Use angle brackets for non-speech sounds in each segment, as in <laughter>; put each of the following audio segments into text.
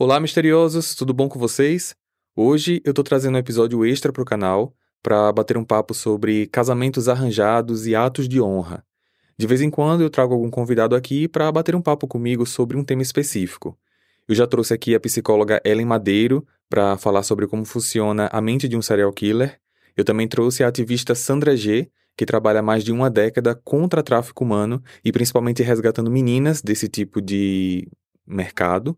Olá, misteriosos, tudo bom com vocês? Hoje eu tô trazendo um episódio extra pro canal para bater um papo sobre casamentos arranjados e atos de honra. De vez em quando eu trago algum convidado aqui para bater um papo comigo sobre um tema específico. Eu já trouxe aqui a psicóloga Ellen Madeiro para falar sobre como funciona a mente de um serial killer. Eu também trouxe a ativista Sandra G, que trabalha há mais de uma década contra tráfico humano e principalmente resgatando meninas desse tipo de mercado.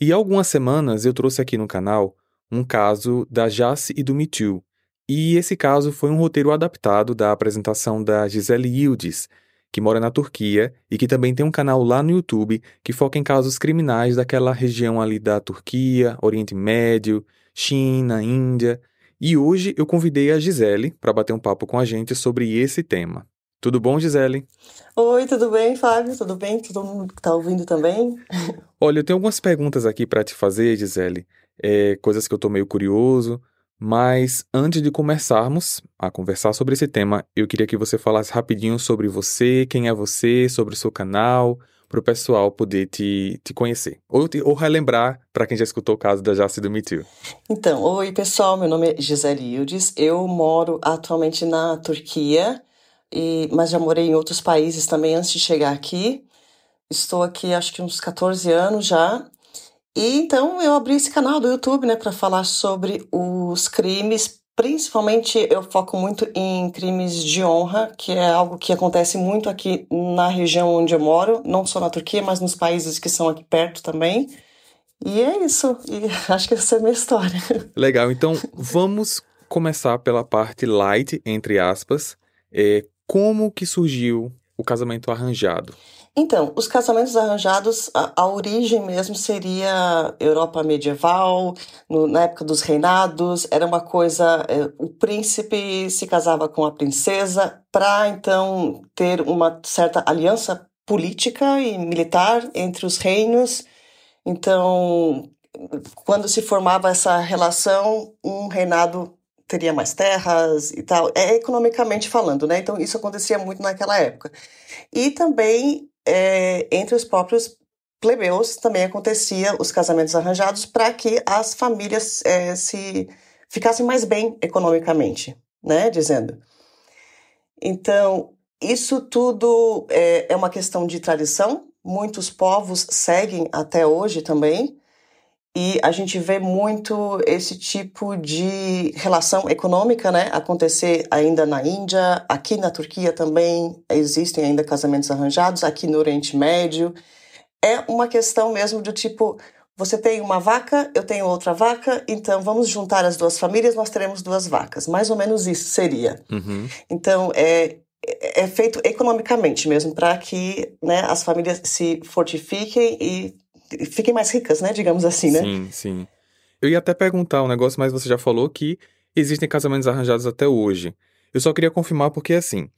E há algumas semanas eu trouxe aqui no canal um caso da Jace e do Too. E esse caso foi um roteiro adaptado da apresentação da Gisele Yildiz, que mora na Turquia e que também tem um canal lá no YouTube que foca em casos criminais daquela região ali da Turquia, Oriente Médio, China, Índia. E hoje eu convidei a Gisele para bater um papo com a gente sobre esse tema. Tudo bom, Gisele? Oi, tudo bem, Fábio? Tudo bem? Todo mundo que está ouvindo também? Olha, eu tenho algumas perguntas aqui para te fazer, Gisele. É, coisas que eu estou meio curioso. Mas antes de começarmos a conversar sobre esse tema, eu queria que você falasse rapidinho sobre você, quem é você, sobre o seu canal, para o pessoal poder te, te conhecer. Ou, te, ou relembrar para quem já escutou o caso da Jace do Me Too. Então, oi pessoal, meu nome é Gisele Yildiz. Eu moro atualmente na Turquia e, mas já morei em outros países também antes de chegar aqui. Estou aqui acho que uns 14 anos já. E então eu abri esse canal do YouTube, né, para falar sobre os crimes. Principalmente eu foco muito em crimes de honra, que é algo que acontece muito aqui na região onde eu moro, não só na Turquia, mas nos países que são aqui perto também. E é isso. E <laughs> acho que essa é a minha história. <laughs> Legal. Então vamos começar pela parte light, entre aspas. É, como que surgiu o casamento arranjado? Então, os casamentos arranjados, a, a origem mesmo seria Europa medieval, no, na época dos reinados, era uma coisa, é, o príncipe se casava com a princesa para então ter uma certa aliança política e militar entre os reinos. Então, quando se formava essa relação, um reinado teria mais terras e tal, é economicamente falando, né? Então isso acontecia muito naquela época. E também é, entre os próprios plebeus também acontecia os casamentos arranjados para que as famílias é, se ficassem mais bem economicamente, né? Dizendo. Então isso tudo é, é uma questão de tradição. Muitos povos seguem até hoje também. E a gente vê muito esse tipo de relação econômica, né, acontecer ainda na Índia, aqui na Turquia também existem ainda casamentos arranjados, aqui no Oriente Médio. É uma questão mesmo do tipo, você tem uma vaca, eu tenho outra vaca, então vamos juntar as duas famílias, nós teremos duas vacas. Mais ou menos isso seria. Uhum. Então, é, é feito economicamente mesmo, para que né, as famílias se fortifiquem e fiquem mais ricas, né? Digamos assim, né? Sim, sim. Eu ia até perguntar um negócio, mas você já falou que existem casamentos arranjados até hoje. Eu só queria confirmar porque, assim,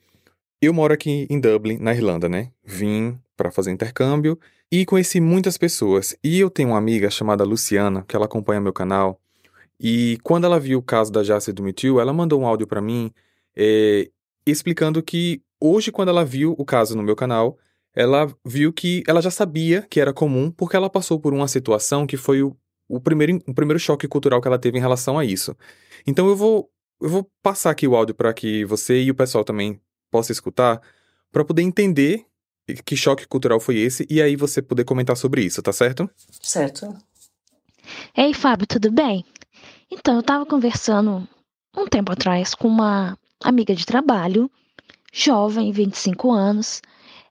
eu moro aqui em Dublin, na Irlanda, né? Vim para fazer intercâmbio e conheci muitas pessoas. E eu tenho uma amiga chamada Luciana, que ela acompanha meu canal. E quando ela viu o caso da Jace do Too, ela mandou um áudio para mim é, explicando que hoje, quando ela viu o caso no meu canal, ela viu que ela já sabia que era comum porque ela passou por uma situação que foi o, o, primeiro, o primeiro choque cultural que ela teve em relação a isso. Então eu vou, eu vou passar aqui o áudio para que você e o pessoal também possa escutar para poder entender que choque cultural foi esse e aí você poder comentar sobre isso, tá certo? Certo. Ei, Fábio, tudo bem? Então, eu estava conversando um tempo atrás com uma amiga de trabalho, jovem, 25 anos,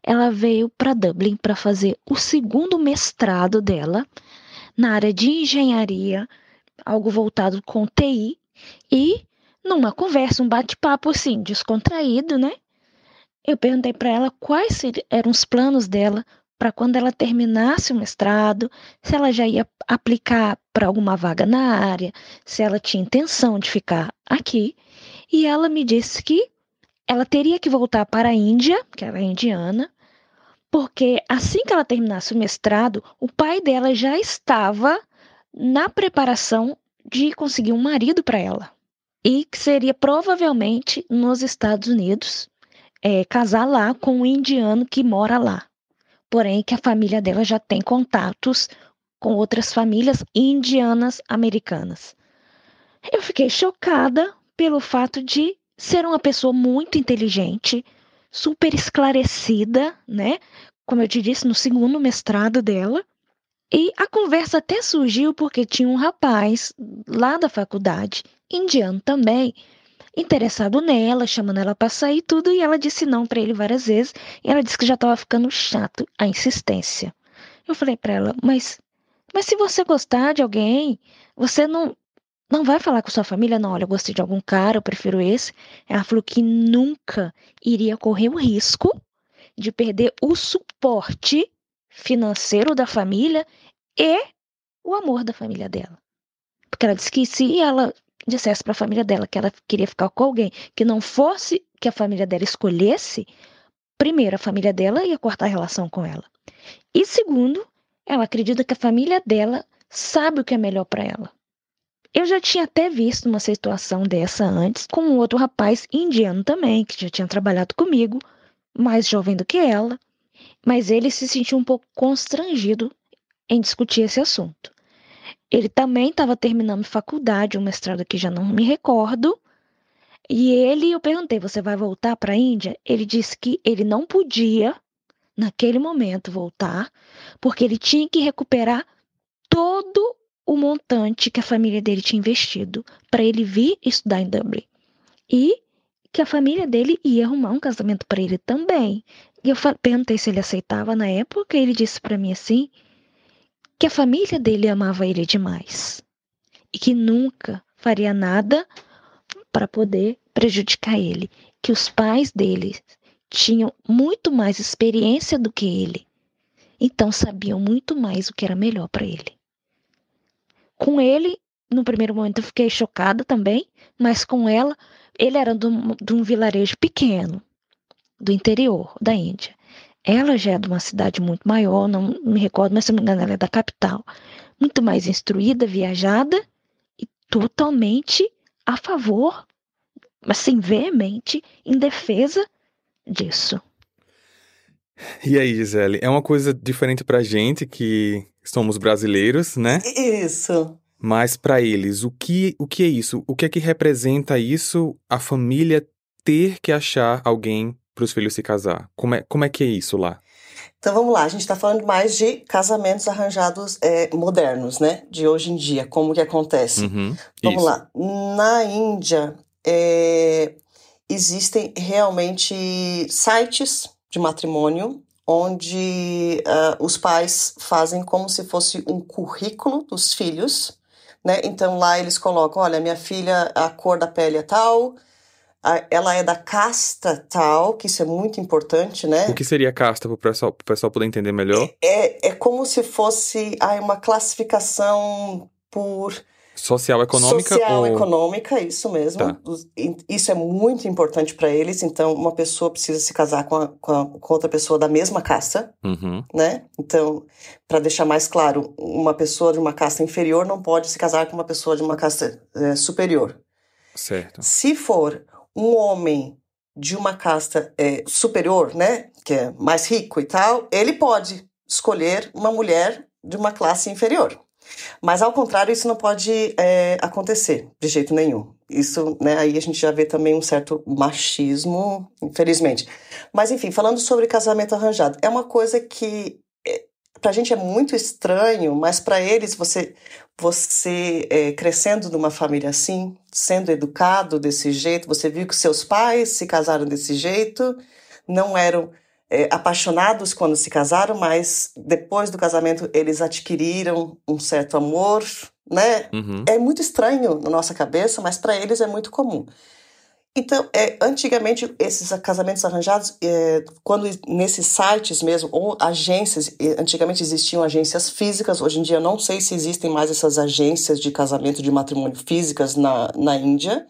ela veio para Dublin para fazer o segundo mestrado dela na área de engenharia, algo voltado com TI, e numa conversa, um bate-papo assim, descontraído, né? Eu perguntei para ela quais eram os planos dela para quando ela terminasse o mestrado, se ela já ia aplicar para alguma vaga na área, se ela tinha intenção de ficar aqui. E ela me disse que ela teria que voltar para a Índia, que ela é indiana, porque assim que ela terminasse o mestrado, o pai dela já estava na preparação de conseguir um marido para ela. E que seria provavelmente nos Estados Unidos, é, casar lá com um indiano que mora lá. Porém, que a família dela já tem contatos com outras famílias indianas americanas. Eu fiquei chocada pelo fato de ser uma pessoa muito inteligente, super esclarecida, né? Como eu te disse, no segundo mestrado dela. E a conversa até surgiu porque tinha um rapaz lá da faculdade, indiano também, interessado nela, chamando ela para sair tudo, e ela disse não para ele várias vezes, e ela disse que já estava ficando chato a insistência. Eu falei para ela, mas mas se você gostar de alguém, você não não vai falar com sua família, não, olha, eu gostei de algum cara, eu prefiro esse. Ela falou que nunca iria correr o risco de perder o suporte financeiro da família e o amor da família dela. Porque ela disse que se ela dissesse para a família dela que ela queria ficar com alguém que não fosse que a família dela escolhesse, primeiro, a família dela ia cortar a relação com ela. E segundo, ela acredita que a família dela sabe o que é melhor para ela. Eu já tinha até visto uma situação dessa antes com um outro rapaz indiano também, que já tinha trabalhado comigo, mais jovem do que ela, mas ele se sentiu um pouco constrangido em discutir esse assunto. Ele também estava terminando faculdade, um mestrado que já não me recordo. E ele, eu perguntei, você vai voltar para a Índia? Ele disse que ele não podia, naquele momento, voltar, porque ele tinha que recuperar todo o montante que a família dele tinha investido para ele vir estudar em Dublin. E que a família dele ia arrumar um casamento para ele também. E eu perguntei se ele aceitava na época, e ele disse para mim assim: que a família dele amava ele demais e que nunca faria nada para poder prejudicar ele, que os pais dele tinham muito mais experiência do que ele, então sabiam muito mais o que era melhor para ele. Com ele, no primeiro momento eu fiquei chocada também, mas com ela, ele era de um vilarejo pequeno, do interior da Índia. Ela já é de uma cidade muito maior, não me recordo, mas se não me engano, ela é da capital. Muito mais instruída, viajada e totalmente a favor, assim, veemente, em defesa disso. E aí, Gisele, é uma coisa diferente pra gente que somos brasileiros, né? Isso. Mas para eles, o que, o que é isso? O que é que representa isso, a família ter que achar alguém para os filhos se casar? Como é, como é que é isso lá? Então vamos lá, a gente está falando mais de casamentos arranjados é, modernos, né? De hoje em dia, como que acontece. Uhum, vamos isso. lá. Na Índia, é, existem realmente sites de matrimônio onde uh, os pais fazem como se fosse um currículo dos filhos, né? Então lá eles colocam, olha, minha filha, a cor da pele é tal, ela é da casta tal, que isso é muito importante, né? O que seria casta para o pessoal, pessoal poder entender melhor? É, é como se fosse ai, uma classificação por. Social econômica? Social ou... econômica, isso mesmo. Tá. Isso é muito importante para eles. Então, uma pessoa precisa se casar com, a, com, a, com outra pessoa da mesma casta, Uhum. né? Então, para deixar mais claro, uma pessoa de uma casta inferior não pode se casar com uma pessoa de uma casta é, superior. Certo. Se for um homem de uma casta é, superior, né, que é mais rico e tal, ele pode escolher uma mulher de uma classe inferior. Mas ao contrário, isso não pode é, acontecer de jeito nenhum. Isso, né, aí a gente já vê também um certo machismo, infelizmente. Mas enfim, falando sobre casamento arranjado, é uma coisa que é, pra gente é muito estranho, mas para eles você você é, crescendo numa família assim, sendo educado desse jeito, você viu que seus pais se casaram desse jeito, não eram é, apaixonados quando se casaram, mas depois do casamento eles adquiriram um certo amor, né? Uhum. É muito estranho na nossa cabeça, mas para eles é muito comum. Então, é, antigamente, esses casamentos arranjados, é, quando nesses sites mesmo, ou agências, antigamente existiam agências físicas, hoje em dia eu não sei se existem mais essas agências de casamento de matrimônio físicas na, na Índia,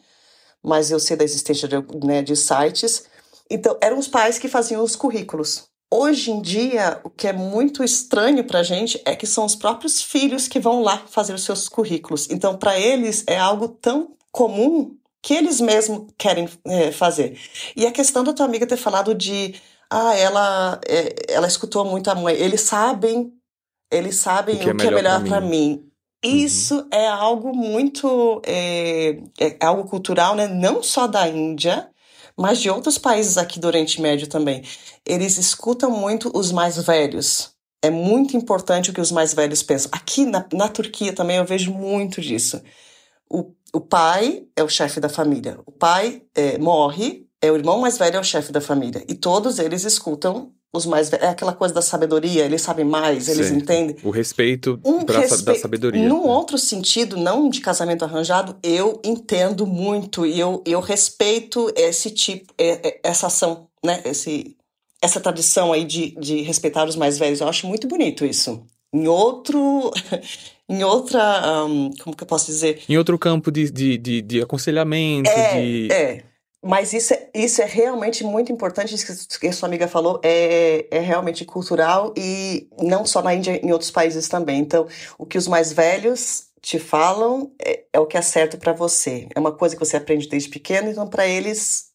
mas eu sei da existência de, né, de sites. Então, eram os pais que faziam os currículos. Hoje em dia, o que é muito estranho para a gente é que são os próprios filhos que vão lá fazer os seus currículos. Então, para eles, é algo tão comum que eles mesmos querem é, fazer. E a questão da tua amiga ter falado de, ah, ela, é, ela escutou muito a mãe. Eles sabem Eles sabem o que, é, o melhor é melhor para mim. mim. Uhum. Isso uhum. é algo muito. É, é, algo cultural, né? Não só da Índia, mas de outros países aqui do Oriente Médio também. Eles escutam muito os mais velhos. É muito importante o que os mais velhos pensam. Aqui na, na Turquia também eu vejo muito disso. O, o pai é o chefe da família. O pai é, morre, é o irmão mais velho, é o chefe da família. E todos eles escutam os mais velhos. É aquela coisa da sabedoria, eles sabem mais, eles certo. entendem. O respeito um pra, respe... da sabedoria. Num outro sentido, não de casamento arranjado, eu entendo muito e eu, eu respeito esse tipo, é, é, essa ação, né? Esse, essa tradição aí de, de respeitar os mais velhos. Eu acho muito bonito isso. Em outro. <laughs> em outra. Um, como que eu posso dizer? Em outro campo de, de, de, de aconselhamento. É, de... é. Mas isso é, isso é realmente muito importante, isso que a sua amiga falou, é, é realmente cultural e não só na Índia, em outros países também. Então, o que os mais velhos te falam é, é o que é certo para você. É uma coisa que você aprende desde pequeno, então para eles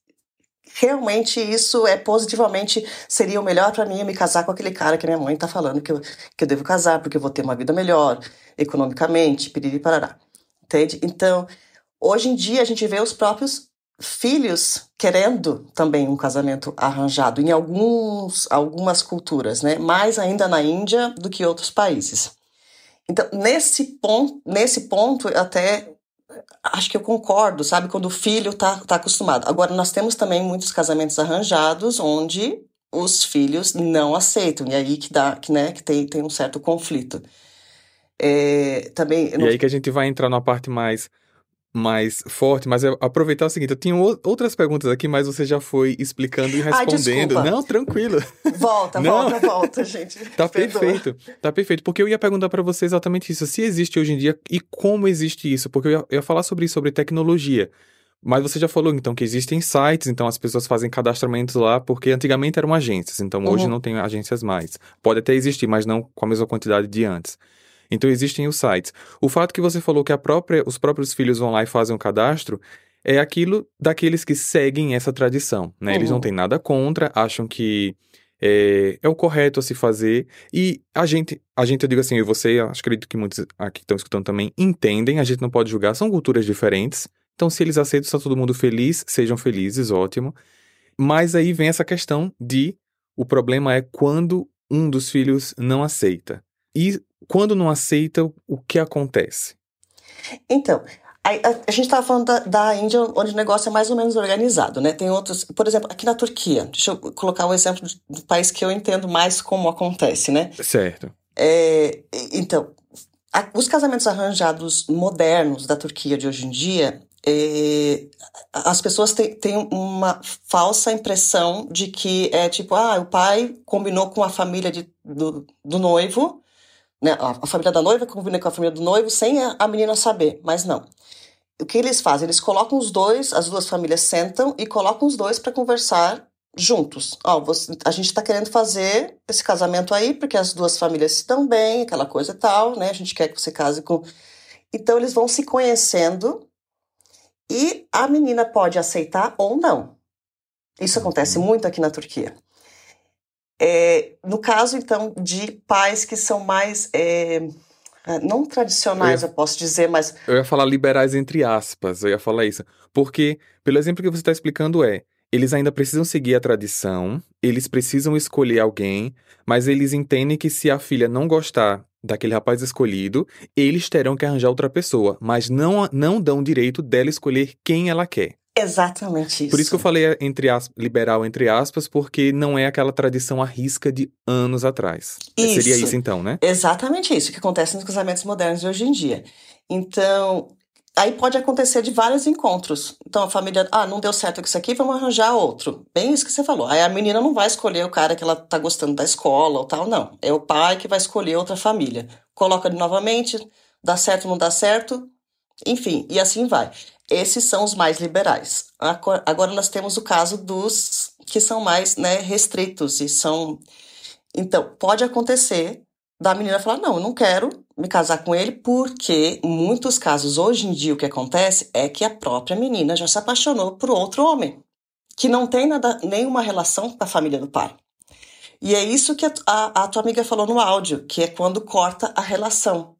realmente isso é positivamente seria o melhor para mim me casar com aquele cara que minha mãe tá falando que eu, que eu devo casar porque eu vou ter uma vida melhor economicamente, piriri parará. Entende? Então, hoje em dia a gente vê os próprios filhos querendo também um casamento arranjado em alguns, algumas culturas, né? Mais ainda na Índia do que outros países. Então, nesse ponto, nesse ponto até acho que eu concordo, sabe? Quando o filho tá, tá acostumado. Agora, nós temos também muitos casamentos arranjados onde os filhos não aceitam. E aí que dá, que, né, que tem, tem um certo conflito. É, também, não... E aí que a gente vai entrar na parte mais mais forte, mas eu aproveitar o seguinte, eu tinha outras perguntas aqui, mas você já foi explicando e respondendo. Ai, Não, tranquilo. Volta, volta, volta, gente. <laughs> tá Perdoa. perfeito. Tá perfeito, porque eu ia perguntar para você exatamente isso, se existe hoje em dia e como existe isso, porque eu ia, eu ia falar sobre isso, sobre tecnologia. Mas você já falou, então, que existem sites, então as pessoas fazem cadastramentos lá, porque antigamente eram agências, então hoje uhum. não tem agências mais. Pode até existir, mas não com a mesma quantidade de antes. Então existem os sites. O fato que você falou que própria, os próprios filhos vão lá e fazem um cadastro é aquilo daqueles que seguem essa tradição, né? Uhum. Eles não uhum. têm nada contra, acham que é, é, o correto a se fazer. E a gente, a gente, eu digo assim, eu e você, acredito que muitos aqui que estão escutando também entendem, a gente não pode julgar, são culturas diferentes. Então, se eles aceitam, está todo mundo feliz, sejam felizes, ótimo. Mas aí vem essa questão de o problema é quando um dos filhos não aceita. E quando não aceita, o que acontece? Então, a, a, a gente estava falando da, da, Índia, onde o negócio é mais ou menos organizado, né? Tem outros, por exemplo, aqui na Turquia, deixa eu colocar um exemplo do país que eu entendo mais como acontece, né? Certo. É, então, a, os casamentos arranjados modernos da Turquia de hoje em dia, é, as pessoas têm, têm uma falsa impressão de que é tipo, ah, o pai combinou com a família de, do, do noivo né, a família da noiva combina com a família do noivo sem a menina saber, mas não. O que eles fazem? Eles colocam os dois, as duas famílias sentam e colocam os dois para conversar juntos. Ó, a gente está querendo fazer esse casamento aí porque as duas famílias estão bem, aquela coisa e tal, né? A gente quer que você case com. Então eles vão se conhecendo e a menina pode aceitar ou não. Isso acontece muito aqui na Turquia. É, no caso, então, de pais que são mais. É, é não tradicionais, eu, ia, eu, posso dizer, mas. Eu ia falar liberais entre aspas, eu ia falar isso. Porque, pelo exemplo que você está explicando, é. Eles ainda precisam seguir a tradição, eles precisam escolher alguém, mas eles entendem que se a filha não gostar daquele rapaz escolhido, eles terão que arranjar outra pessoa, mas não, não dão direito dela escolher quem ela quer. Exatamente isso. Por isso que eu falei entre aspas, liberal entre aspas, porque não é aquela tradição à risca de anos atrás. Isso. Seria isso então, né? Exatamente isso que acontece nos casamentos modernos de hoje em dia. Então, aí pode acontecer de vários encontros. Então a família, ah, não deu certo com isso aqui, vamos arranjar outro. Bem isso que você falou. Aí a menina não vai escolher o cara que ela tá gostando da escola ou tal, não. É o pai que vai escolher outra família. Coloca novamente, dá certo, não dá certo, enfim, e assim vai. Esses são os mais liberais. Agora nós temos o caso dos que são mais né, restritos e são. Então, pode acontecer da menina falar: não, eu não quero me casar com ele, porque muitos casos, hoje em dia, o que acontece é que a própria menina já se apaixonou por outro homem, que não tem nada, nenhuma relação com a família do pai. E é isso que a, a, a tua amiga falou no áudio, que é quando corta a relação.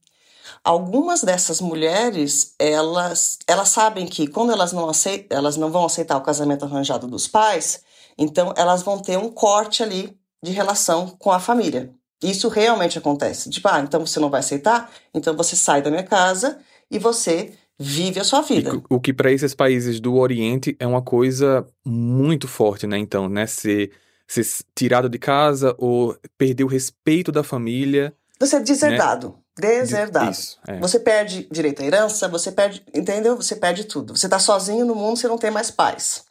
Algumas dessas mulheres, elas, elas sabem que quando elas não, aceitam, elas não vão aceitar o casamento arranjado dos pais, então elas vão ter um corte ali de relação com a família. Isso realmente acontece. Tipo, ah, então você não vai aceitar? Então você sai da minha casa e você vive a sua vida. E, o que para esses países do Oriente é uma coisa muito forte, né? Então, né? Ser, ser tirado de casa ou perder o respeito da família. Você é deserdado. Né? Deserdado. Isso, é. Você perde direito à herança, você perde, entendeu? Você perde tudo. Você tá sozinho no mundo, você não tem mais paz.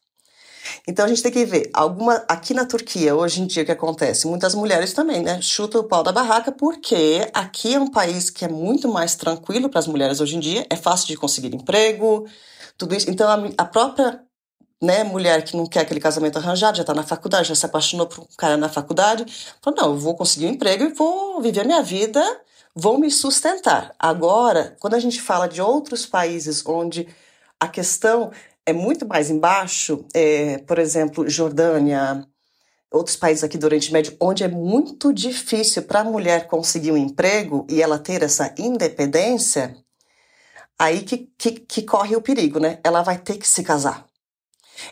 Então a gente tem que ver, alguma aqui na Turquia, hoje em dia, o que acontece? Muitas mulheres também, né? Chutam o pau da barraca, porque aqui é um país que é muito mais tranquilo para as mulheres hoje em dia, é fácil de conseguir emprego, tudo isso. Então a, a própria né, mulher que não quer aquele casamento arranjado, já está na faculdade, já se apaixonou por um cara na faculdade, falou, não, eu vou conseguir um emprego e vou viver a minha vida vão me sustentar. Agora, quando a gente fala de outros países onde a questão é muito mais embaixo, é, por exemplo, Jordânia, outros países aqui do Oriente Médio, onde é muito difícil para a mulher conseguir um emprego e ela ter essa independência, aí que, que, que corre o perigo, né? Ela vai ter que se casar.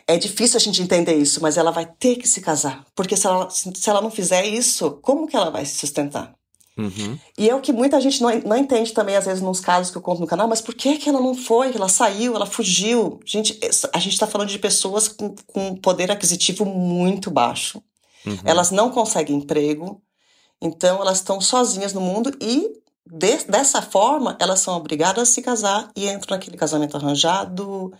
É difícil a gente entender isso, mas ela vai ter que se casar. Porque se ela, se ela não fizer isso, como que ela vai se sustentar? Uhum. E é o que muita gente não, não entende também, às vezes, nos casos que eu conto no canal, mas por que, que ela não foi? Ela saiu, ela fugiu. Gente, a gente está falando de pessoas com, com poder aquisitivo muito baixo. Uhum. Elas não conseguem emprego, então elas estão sozinhas no mundo e de, dessa forma elas são obrigadas a se casar e entram naquele casamento arranjado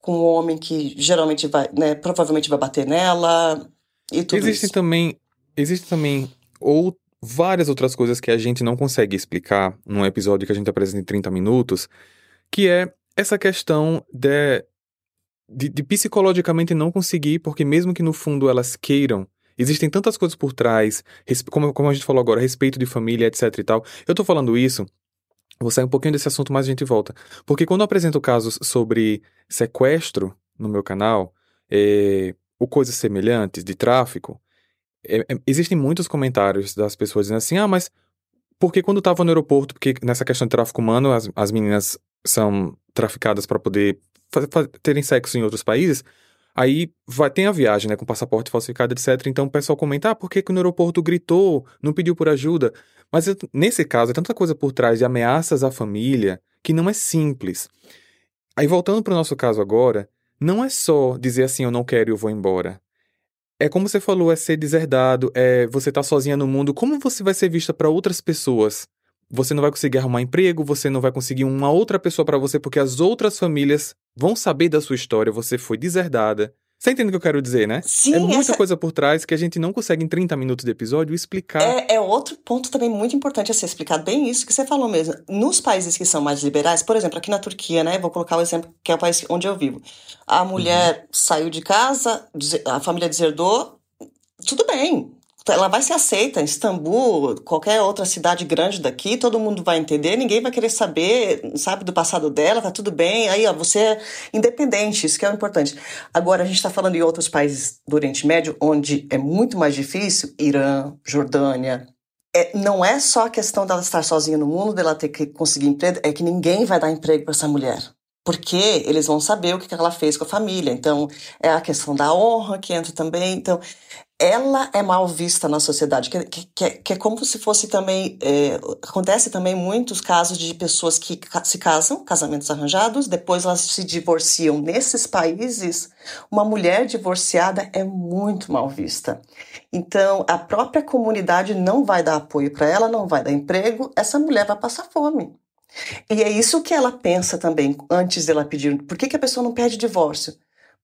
com um homem que geralmente vai, né, provavelmente vai bater nela e tudo existem isso. também existem também outros várias outras coisas que a gente não consegue explicar num episódio que a gente apresenta em 30 minutos, que é essa questão de, de, de, psicologicamente não conseguir, porque mesmo que no fundo elas queiram, existem tantas coisas por trás, como, como a gente falou agora, respeito de família, etc e tal. Eu tô falando isso, vou sair um pouquinho desse assunto, mas a gente volta. Porque quando eu apresento casos sobre sequestro no meu canal, é, ou coisas semelhantes de tráfico, é, é, existem muitos comentários das pessoas dizendo assim: ah, mas porque quando estava no aeroporto, porque nessa questão de tráfico humano, as, as meninas são traficadas para poder terem sexo em outros países, aí vai, tem a viagem, né, com passaporte falsificado, etc. Então o pessoal comenta: ah, por que, que no aeroporto gritou, não pediu por ajuda? Mas nesse caso, é tanta coisa por trás de ameaças à família que não é simples. Aí voltando para o nosso caso agora, não é só dizer assim: eu não quero e eu vou embora. É como você falou, é ser deserdado, é você tá sozinha no mundo. Como você vai ser vista para outras pessoas? Você não vai conseguir arrumar emprego, você não vai conseguir uma outra pessoa para você, porque as outras famílias vão saber da sua história, você foi deserdada. Você entende o que eu quero dizer, né? Sim, é muita essa... coisa por trás que a gente não consegue em 30 minutos de episódio explicar. É, é, outro ponto também muito importante a ser explicado, bem isso que você falou mesmo. Nos países que são mais liberais, por exemplo, aqui na Turquia, né? Vou colocar o exemplo que é o país onde eu vivo. A mulher uhum. saiu de casa, a família deserdou, tudo bem, ela vai ser aceita em Istambul, qualquer outra cidade grande daqui, todo mundo vai entender, ninguém vai querer saber, sabe, do passado dela, tá tudo bem. Aí, ó, você é independente, isso que é o importante. Agora, a gente está falando em outros países do Oriente Médio, onde é muito mais difícil, Irã, Jordânia. É, não é só a questão dela estar sozinha no mundo, dela ter que conseguir emprego, é que ninguém vai dar emprego para essa mulher porque eles vão saber o que ela fez com a família. Então, é a questão da honra que entra também. Então, ela é mal vista na sociedade, que, que, que é como se fosse também. É, acontece também muitos casos de pessoas que se casam, casamentos arranjados, depois elas se divorciam. Nesses países, uma mulher divorciada é muito mal vista. Então, a própria comunidade não vai dar apoio para ela, não vai dar emprego, essa mulher vai passar fome. E é isso que ela pensa também antes dela pedir. Por que, que a pessoa não pede divórcio?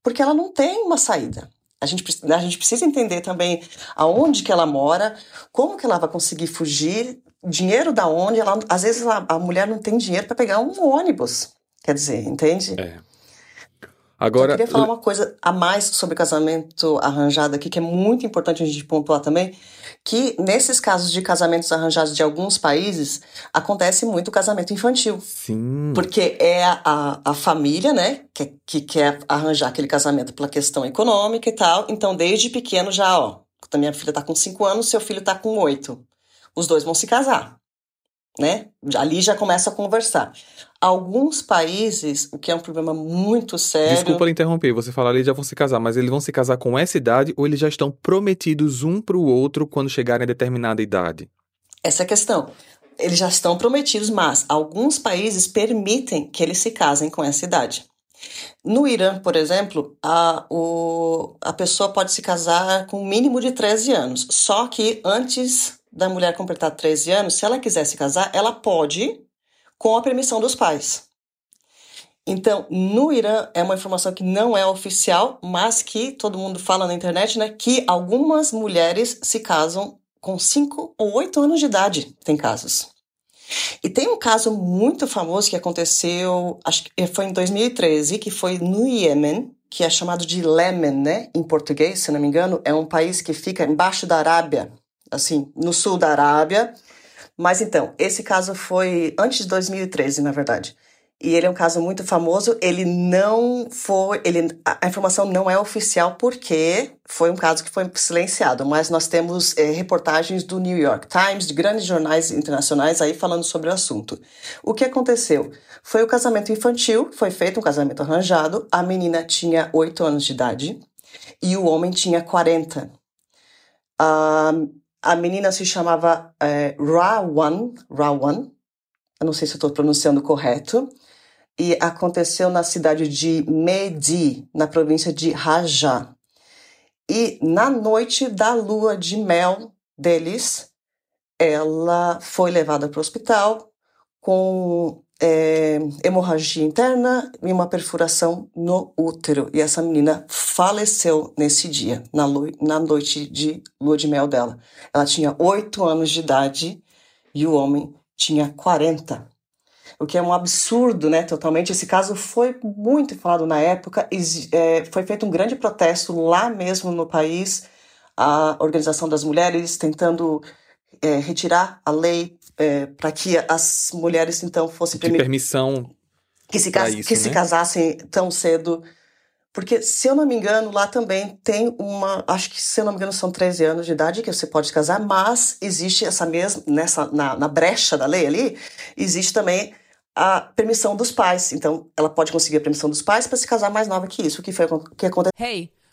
Porque ela não tem uma saída. A gente, a gente precisa entender também aonde que ela mora, como que ela vai conseguir fugir, dinheiro da onde. Ela, às vezes a, a mulher não tem dinheiro para pegar um ônibus. Quer dizer, entende? É. Agora, eu queria falar uma coisa a mais sobre casamento arranjado aqui, que é muito importante a gente pontuar também, que nesses casos de casamentos arranjados de alguns países, acontece muito o casamento infantil. Sim. Porque é a, a família, né, que, que quer arranjar aquele casamento pela questão econômica e tal. Então, desde pequeno já, ó, minha filha está com 5 anos, seu filho está com 8. Os dois vão se casar, né? Ali já começa a conversar. Alguns países, o que é um problema muito sério. Desculpa interromper, você falou eles já vão se casar, mas eles vão se casar com essa idade ou eles já estão prometidos um para o outro quando chegarem a determinada idade? Essa é a questão. Eles já estão prometidos, mas alguns países permitem que eles se casem com essa idade. No Irã, por exemplo, a, o, a pessoa pode se casar com um mínimo de 13 anos. Só que antes da mulher completar 13 anos, se ela quiser se casar, ela pode com a permissão dos pais. Então, no Irã, é uma informação que não é oficial, mas que todo mundo fala na internet, né? Que algumas mulheres se casam com 5 ou 8 anos de idade, tem casos. E tem um caso muito famoso que aconteceu, acho que foi em 2013, que foi no Iêmen, que é chamado de Yemen, né, em português, se não me engano, é um país que fica embaixo da Arábia, assim, no sul da Arábia. Mas então, esse caso foi antes de 2013, na verdade. E ele é um caso muito famoso. Ele não foi. Ele, a informação não é oficial porque foi um caso que foi silenciado, mas nós temos é, reportagens do New York Times, de grandes jornais internacionais aí falando sobre o assunto. O que aconteceu? Foi o casamento infantil, foi feito um casamento arranjado. A menina tinha 8 anos de idade e o homem tinha 40. A, a menina se chamava é, Rawan, Rawan, eu não sei se estou pronunciando correto e aconteceu na cidade de Medi, na província de Rajá. E na noite da lua de mel deles, ela foi levada para o hospital com é, hemorragia interna e uma perfuração no útero. E essa menina faleceu nesse dia, na, na noite de lua de mel dela. Ela tinha oito anos de idade e o homem tinha 40 o que é um absurdo, né? Totalmente. Esse caso foi muito falado na época, é, foi feito um grande protesto lá mesmo no país, a Organização das Mulheres tentando é, retirar a lei é, para que as mulheres então fossem de permissão que se, cas isso, que né? se casassem tão cedo. Porque, se eu não me engano, lá também tem uma. Acho que, se eu não me engano, são 13 anos de idade que você pode casar, mas existe essa mesma. Nessa, na, na brecha da lei ali, existe também a permissão dos pais. Então, ela pode conseguir a permissão dos pais para se casar mais nova que isso, o que foi o que aconteceu. Hey,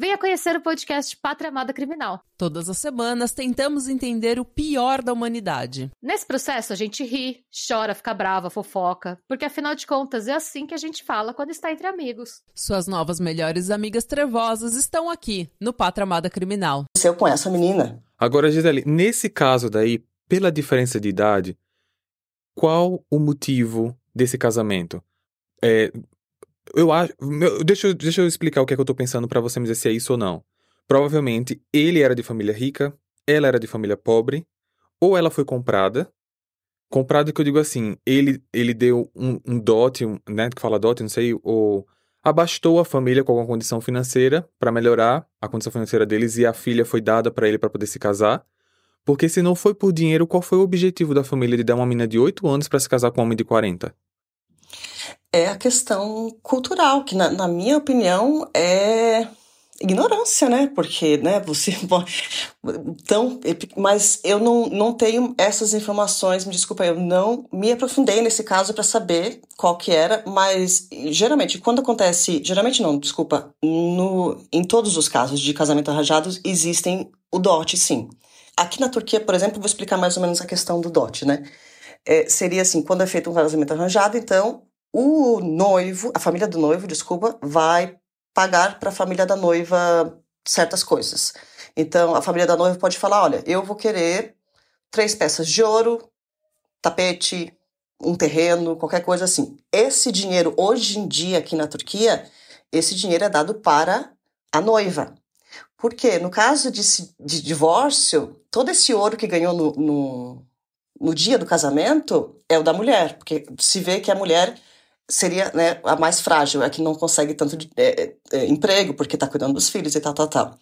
Venha conhecer o podcast Pátria Amada Criminal. Todas as semanas tentamos entender o pior da humanidade. Nesse processo a gente ri, chora, fica brava, fofoca, porque afinal de contas é assim que a gente fala quando está entre amigos. Suas novas melhores amigas trevosas estão aqui no Pátria Amada Criminal. Eu conheço a menina. Agora, Gisele, nesse caso daí, pela diferença de idade, qual o motivo desse casamento? É, eu acho. Deixa, deixa eu explicar o que é que eu tô pensando para você me dizer se é isso ou não. Provavelmente ele era de família rica, ela era de família pobre, ou ela foi comprada. Comprada que eu digo assim, ele, ele deu um, um dote, um, né, que fala dote, não sei, ou abastou a família com alguma condição financeira para melhorar a condição financeira deles e a filha foi dada para ele para poder se casar. Porque se não foi por dinheiro, qual foi o objetivo da família de dar uma menina de 8 anos para se casar com um homem de 40? É a questão cultural, que na, na minha opinião é ignorância, né? Porque, né, você <laughs> então, mas eu não, não tenho essas informações, me desculpa, eu não me aprofundei nesse caso para saber qual que era, mas geralmente quando acontece, geralmente não, desculpa, no em todos os casos de casamento arranjado existem o dote, sim. Aqui na Turquia, por exemplo, vou explicar mais ou menos a questão do dote, né? É, seria assim, quando é feito um casamento arranjado, então o noivo, a família do noivo, desculpa, vai pagar para a família da noiva certas coisas. Então, a família da noiva pode falar: olha, eu vou querer três peças de ouro, tapete, um terreno, qualquer coisa assim. Esse dinheiro, hoje em dia, aqui na Turquia, esse dinheiro é dado para a noiva. Porque no caso de, de divórcio, todo esse ouro que ganhou no, no, no dia do casamento é o da mulher, porque se vê que a mulher seria né, a mais frágil, a que não consegue tanto de, é, é, é emprego porque está cuidando dos filhos e tal, tal, tal.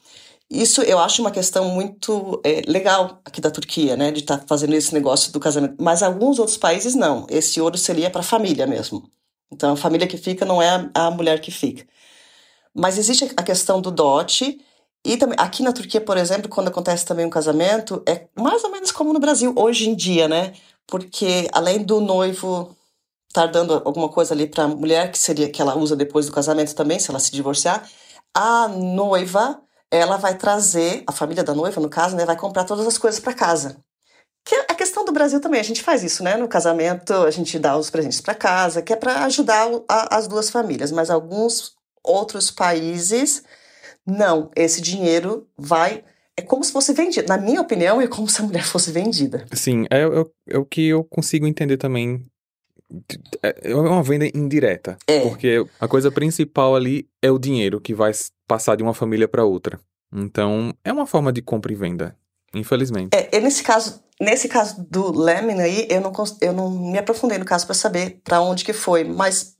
Isso eu acho uma questão muito é, legal aqui da Turquia, né, de estar tá fazendo esse negócio do casamento. Mas alguns outros países não. Esse ouro seria para a família mesmo. Então a família que fica não é a, mulher que fica. Mas existe a questão do dote e também aqui na Turquia, por exemplo, quando acontece também um casamento, é mais ou menos como no Brasil hoje em dia, né? Porque além do noivo estar dando alguma coisa ali para a mulher que seria que ela usa depois do casamento também, se ela se divorciar, a noiva ela vai trazer, a família da noiva, no caso, né, vai comprar todas as coisas para casa. Que é a questão do Brasil também, a gente faz isso, né? No casamento, a gente dá os presentes para casa, que é para ajudar a, as duas famílias, mas alguns outros países, não, esse dinheiro vai. É como se fosse vendido. Na minha opinião, é como se a mulher fosse vendida. Sim, é, é, é o que eu consigo entender também é, é uma venda indireta. É. Porque a coisa principal ali é o dinheiro que vai passar de uma família para outra. Então, é uma forma de compra e venda, infelizmente. É, nesse caso, nesse caso do Lemon aí, eu não, eu não me aprofundei no caso para saber para onde que foi, mas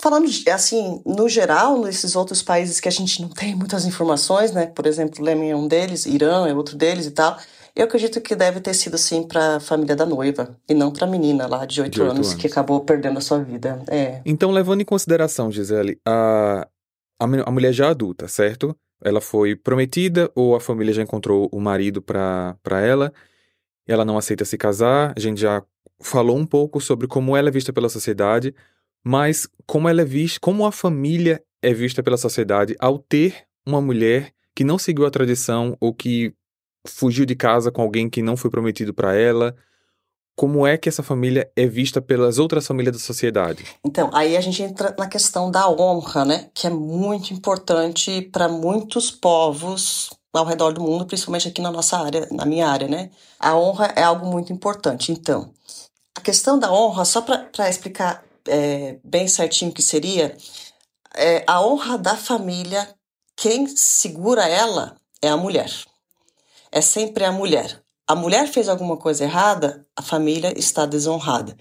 falando assim, no geral, nesses outros países que a gente não tem muitas informações, né? Por exemplo, Lemon é um deles, Irã é outro deles e tal. Eu acredito que deve ter sido assim para a família da noiva e não para a menina lá de 8, anos, anos, que acabou perdendo a sua vida. É. Então, levando em consideração, Gisele, a, a, a mulher já adulta, certo? Ela foi prometida ou a família já encontrou o marido para ela? Ela não aceita se casar. A gente já falou um pouco sobre como ela é vista pela sociedade, mas como ela é vista, como a família é vista pela sociedade ao ter uma mulher que não seguiu a tradição ou que fugiu de casa com alguém que não foi prometido para ela? Como é que essa família é vista pelas outras famílias da sociedade? Então, aí a gente entra na questão da honra, né? Que é muito importante para muitos povos ao redor do mundo, principalmente aqui na nossa área, na minha área, né? A honra é algo muito importante. Então, a questão da honra, só para explicar é, bem certinho o que seria, é, a honra da família, quem segura ela é a mulher é sempre a mulher. A mulher fez alguma coisa errada, a família está desonrada.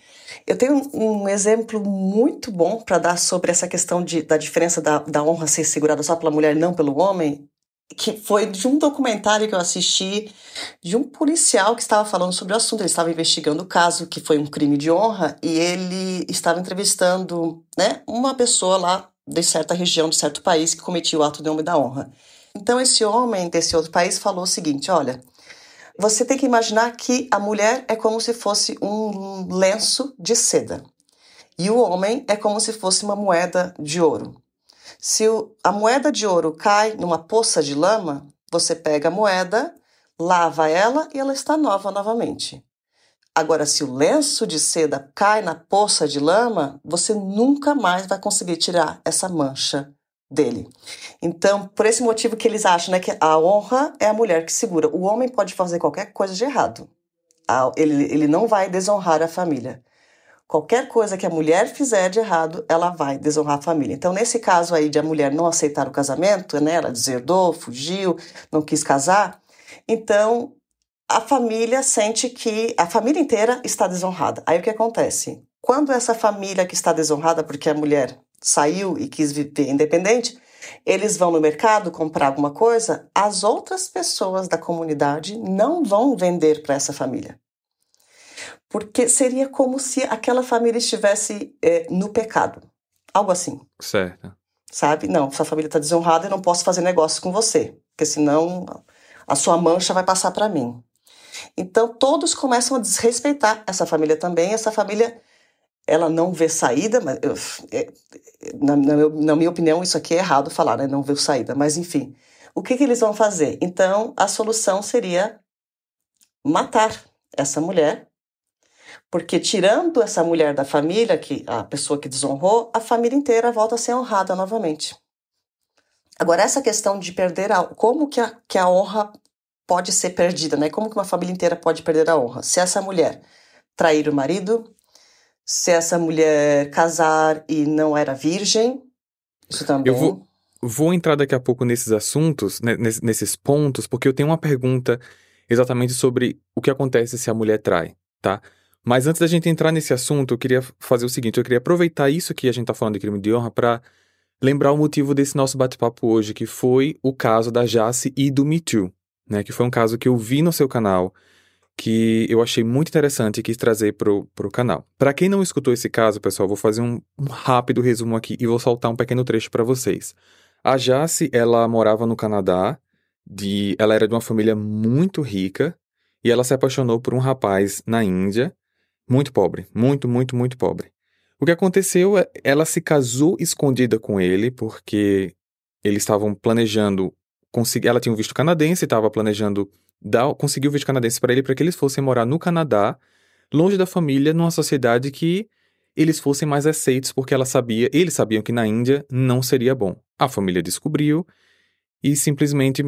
Eu tenho um exemplo muito bom para dar sobre essa questão de, da diferença da, da honra ser segurada só pela mulher, não pelo homem, que foi de um documentário que eu assisti de um policial que estava falando sobre o assunto. Ele estava investigando o caso, que foi um crime de honra, e ele estava entrevistando né, uma pessoa lá de certa região, de certo país, que cometia o ato de homem da honra. Então, esse homem desse outro país falou o seguinte: olha, você tem que imaginar que a mulher é como se fosse um lenço de seda e o homem é como se fosse uma moeda de ouro. Se a moeda de ouro cai numa poça de lama, você pega a moeda, lava ela e ela está nova novamente. Agora, se o lenço de seda cai na poça de lama, você nunca mais vai conseguir tirar essa mancha dele. Então, por esse motivo que eles acham né, que a honra é a mulher que segura. O homem pode fazer qualquer coisa de errado. Ele, ele não vai desonrar a família. Qualquer coisa que a mulher fizer de errado, ela vai desonrar a família. Então, nesse caso aí de a mulher não aceitar o casamento, né, ela deserdou, fugiu, não quis casar, então a família sente que a família inteira está desonrada. Aí o que acontece? Quando essa família que está desonrada porque a mulher saiu e quis viver independente, eles vão no mercado comprar alguma coisa, as outras pessoas da comunidade não vão vender para essa família. Porque seria como se aquela família estivesse é, no pecado. Algo assim. Certo. Sabe? Não, sua família está desonrada e não posso fazer negócio com você. Porque senão a sua mancha vai passar para mim. Então todos começam a desrespeitar essa família também. Essa família ela não vê saída, mas eu, é, na, na, na, minha opinião isso aqui é errado falar, né? Não vê saída, mas enfim, o que, que eles vão fazer? Então a solução seria matar essa mulher, porque tirando essa mulher da família, que a pessoa que desonrou, a família inteira volta a ser honrada novamente. Agora essa questão de perder a, como que a, que a honra pode ser perdida, né? Como que uma família inteira pode perder a honra? Se essa mulher trair o marido, se essa mulher casar e não era virgem, isso também. Eu vou, vou entrar daqui a pouco nesses assuntos, né, nesses pontos, porque eu tenho uma pergunta exatamente sobre o que acontece se a mulher trai, tá? Mas antes da gente entrar nesse assunto, eu queria fazer o seguinte: eu queria aproveitar isso que a gente está falando de crime de honra para lembrar o motivo desse nosso bate-papo hoje, que foi o caso da Jace e do Me Too, né? Que foi um caso que eu vi no seu canal, que eu achei muito interessante e quis trazer pro, pro canal. Para quem não escutou esse caso, pessoal, vou fazer um, um rápido resumo aqui e vou soltar um pequeno trecho para vocês. A Jace, ela morava no Canadá, de, ela era de uma família muito rica e ela se apaixonou por um rapaz na Índia, muito pobre, muito, muito, muito pobre. O que aconteceu é ela se casou escondida com ele porque eles estavam planejando conseguir, ela tinha um visto canadense, estava planejando dar, conseguir o visto canadense para ele para que eles fossem morar no Canadá, longe da família, numa sociedade que eles fossem mais aceitos, porque ela sabia, eles sabiam que na Índia não seria bom. A família descobriu e simplesmente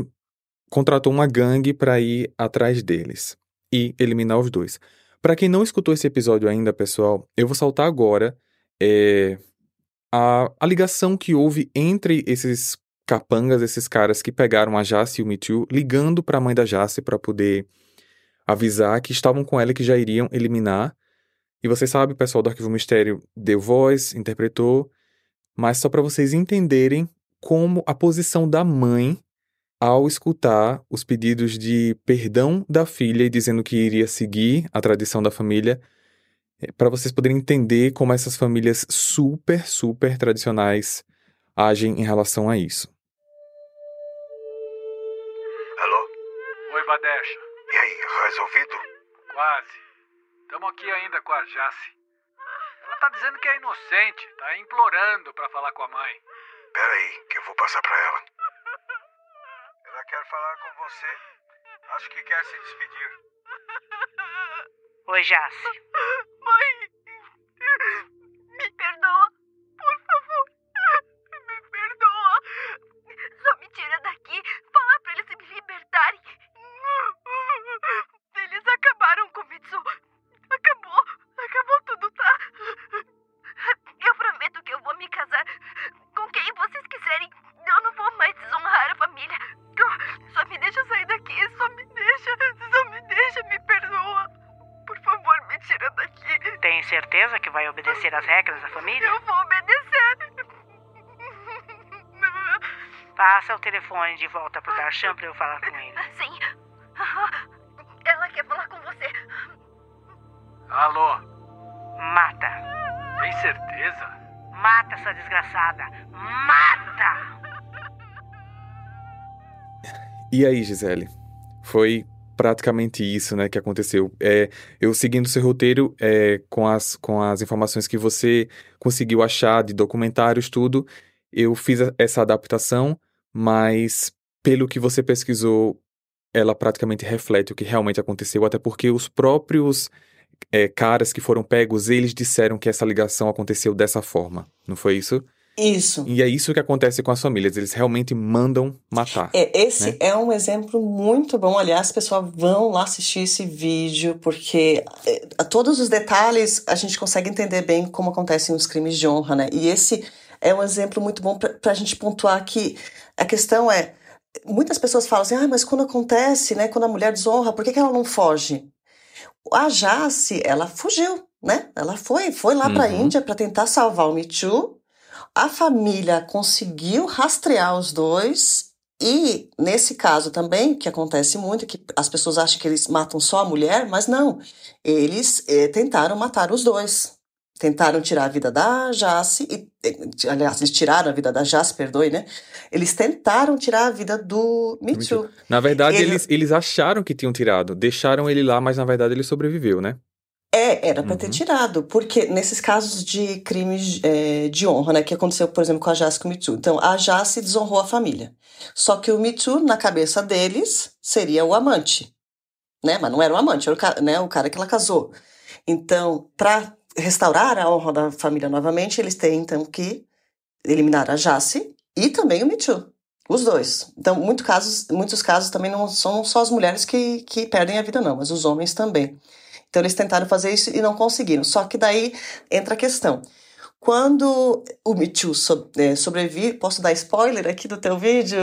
contratou uma gangue para ir atrás deles e eliminar os dois. Para quem não escutou esse episódio ainda, pessoal, eu vou saltar agora é, a, a ligação que houve entre esses capangas, esses caras que pegaram a Jace e o Too, ligando para a mãe da Jace para poder avisar que estavam com ela e que já iriam eliminar. E você sabe, o pessoal do Arquivo Mistério deu voz, interpretou, mas só para vocês entenderem como a posição da mãe ao escutar os pedidos de perdão da filha e dizendo que iria seguir a tradição da família, é, para vocês poderem entender como essas famílias super, super tradicionais agem em relação a isso. Alô? Oi, Vadesha. E aí, resolvido? Quase. Estamos aqui ainda com a Jace. Ela tá dizendo que é inocente, tá implorando para falar com a mãe. Pera aí, que eu vou passar pra ela. Ela quer falar com você. Acho que quer se despedir. Oi, Jace. Mãe, me perdoa, por favor. Me perdoa. Só me tira daqui. Fala pra eles me libertarem. <laughs> Eles acabaram com o Mitsu. Acabou. Acabou tudo, tá? Eu prometo que eu vou me casar com quem vocês quiserem. Eu não vou mais desonrar a família. Só me deixa sair daqui. Só me deixa. Só me deixa. Me perdoa. Por favor, me tira daqui. Tem certeza que vai obedecer às regras da família? Eu vou obedecer. Passa o telefone de volta pro Darshan pra eu falar com ele. <laughs> Sim. Ela quer falar com você. Alô? Mata. Tem certeza? Mata essa desgraçada. Mata! E aí, Gisele? Foi praticamente isso, né, que aconteceu. É, eu seguindo seu roteiro, é, com, as, com as informações que você conseguiu achar de documentários, tudo, eu fiz essa adaptação, mas pelo que você pesquisou, ela praticamente reflete o que realmente aconteceu, até porque os próprios é, caras que foram pegos, eles disseram que essa ligação aconteceu dessa forma, não foi isso? Isso. E é isso que acontece com as famílias, eles realmente mandam matar. É, esse né? é um exemplo muito bom. Aliás, pessoal, vão lá assistir esse vídeo, porque é, todos os detalhes a gente consegue entender bem como acontecem os crimes de honra, né? E esse é um exemplo muito bom para a gente pontuar que a questão é. Muitas pessoas falam assim, ah, mas quando acontece, né, quando a mulher desonra, por que, que ela não foge? A Jace, ela fugiu, né? Ela foi, foi lá para a Uhum. Índia para tentar salvar o Me Too. A família conseguiu rastrear os dois e nesse caso também, que acontece muito, que as pessoas acham que eles matam só a mulher, mas não. Eles eh, tentaram matar os dois. Tentaram tirar a vida da Jace, e, aliás, eles tiraram a vida da Jace, perdoe, né? Eles tentaram tirar a vida do Too. Na verdade, Ele- eles, eles acharam que tinham tirado, deixaram ele lá, mas na verdade ele sobreviveu, né? É, era para ter Uhum. tirado, porque nesses casos de crimes eh, de honra, né, que aconteceu, por exemplo, com a Jace e com o Too. Então, a Jace desonrou a família. Só que o Me Too, na cabeça deles, seria o amante, né? Mas não era o amante, era o, ca- né, o cara que ela casou. Então, para restaurar a honra da família novamente, eles têm, então, que eliminar a Jace e também o Me Too. Os dois. Então, muito casos, muitos casos também não são só as mulheres que, que perdem a vida, não, mas os homens também. Então eles tentaram fazer isso e não conseguiram. Só que daí entra a questão. Quando o Me Too é, sobrevive, posso dar spoiler aqui do teu vídeo?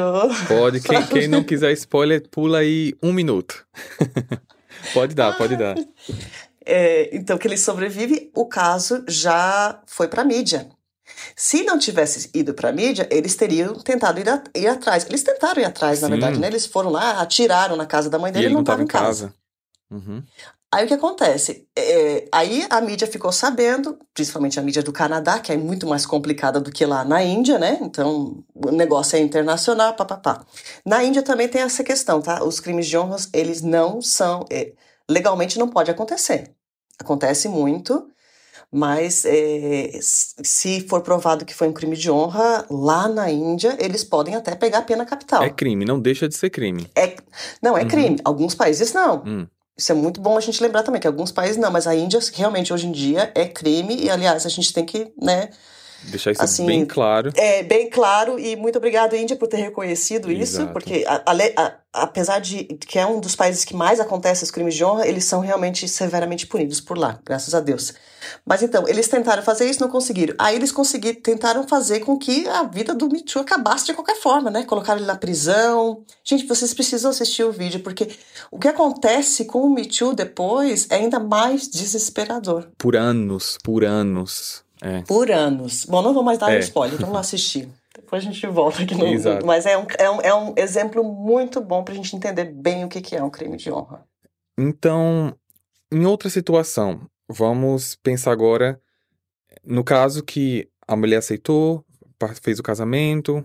Pode, <laughs> quem, quem não quiser spoiler, pula aí um minuto. <laughs> pode dar, pode dar. É, então que ele sobrevive, o caso já foi para mídia. Se não tivesse ido para a mídia, eles teriam tentado ir, a, ir, atrás. Eles tentaram ir atrás, na Sim. verdade, né? Eles foram lá, atiraram na casa da mãe dele ele e não não estava em em casa. casa. Uhum. Aí o que acontece? É, aí a mídia ficou sabendo, principalmente a mídia do Canadá, que é muito mais complicada do que lá na Índia, né? Então o negócio é internacional, papapá. Na Índia também tem essa questão, tá? Os crimes de honra, eles não são. é, legalmente não pode acontecer. Acontece muito, mas é, se for provado que foi um crime de honra, lá na Índia, eles podem até pegar a pena capital. É crime, não deixa de ser crime. É, não, é Uhum. crime. Alguns países não. Hum. Isso é muito bom a gente lembrar também, que alguns países não, mas a Índia realmente hoje em dia é crime, e aliás, a gente tem que, né, Deixar isso Assim, bem claro. é bem claro, e muito obrigado, Índia, por ter reconhecido isso, Exato. porque a- a a- apesar de que é um dos países que mais acontece os crimes de honra, eles são realmente severamente punidos por lá, graças a Deus. Mas então, eles tentaram fazer isso, não conseguiram. Aí eles conseguiram, tentaram fazer com que a vida do Too acabasse de qualquer forma, né? Colocaram ele na prisão. Gente, vocês precisam assistir o vídeo, porque o que acontece com o Too depois é ainda mais desesperador. Por anos, por anos. É. Por anos. Bom, não vou mais dar É. um spoiler, vamos lá assistir. <laughs> Depois a gente volta aqui no. Exato. Mas é um, é, um, é um exemplo muito bom pra gente entender bem o que, que é um crime de honra. Então, em outra situação, vamos pensar agora no caso que a mulher aceitou, fez o casamento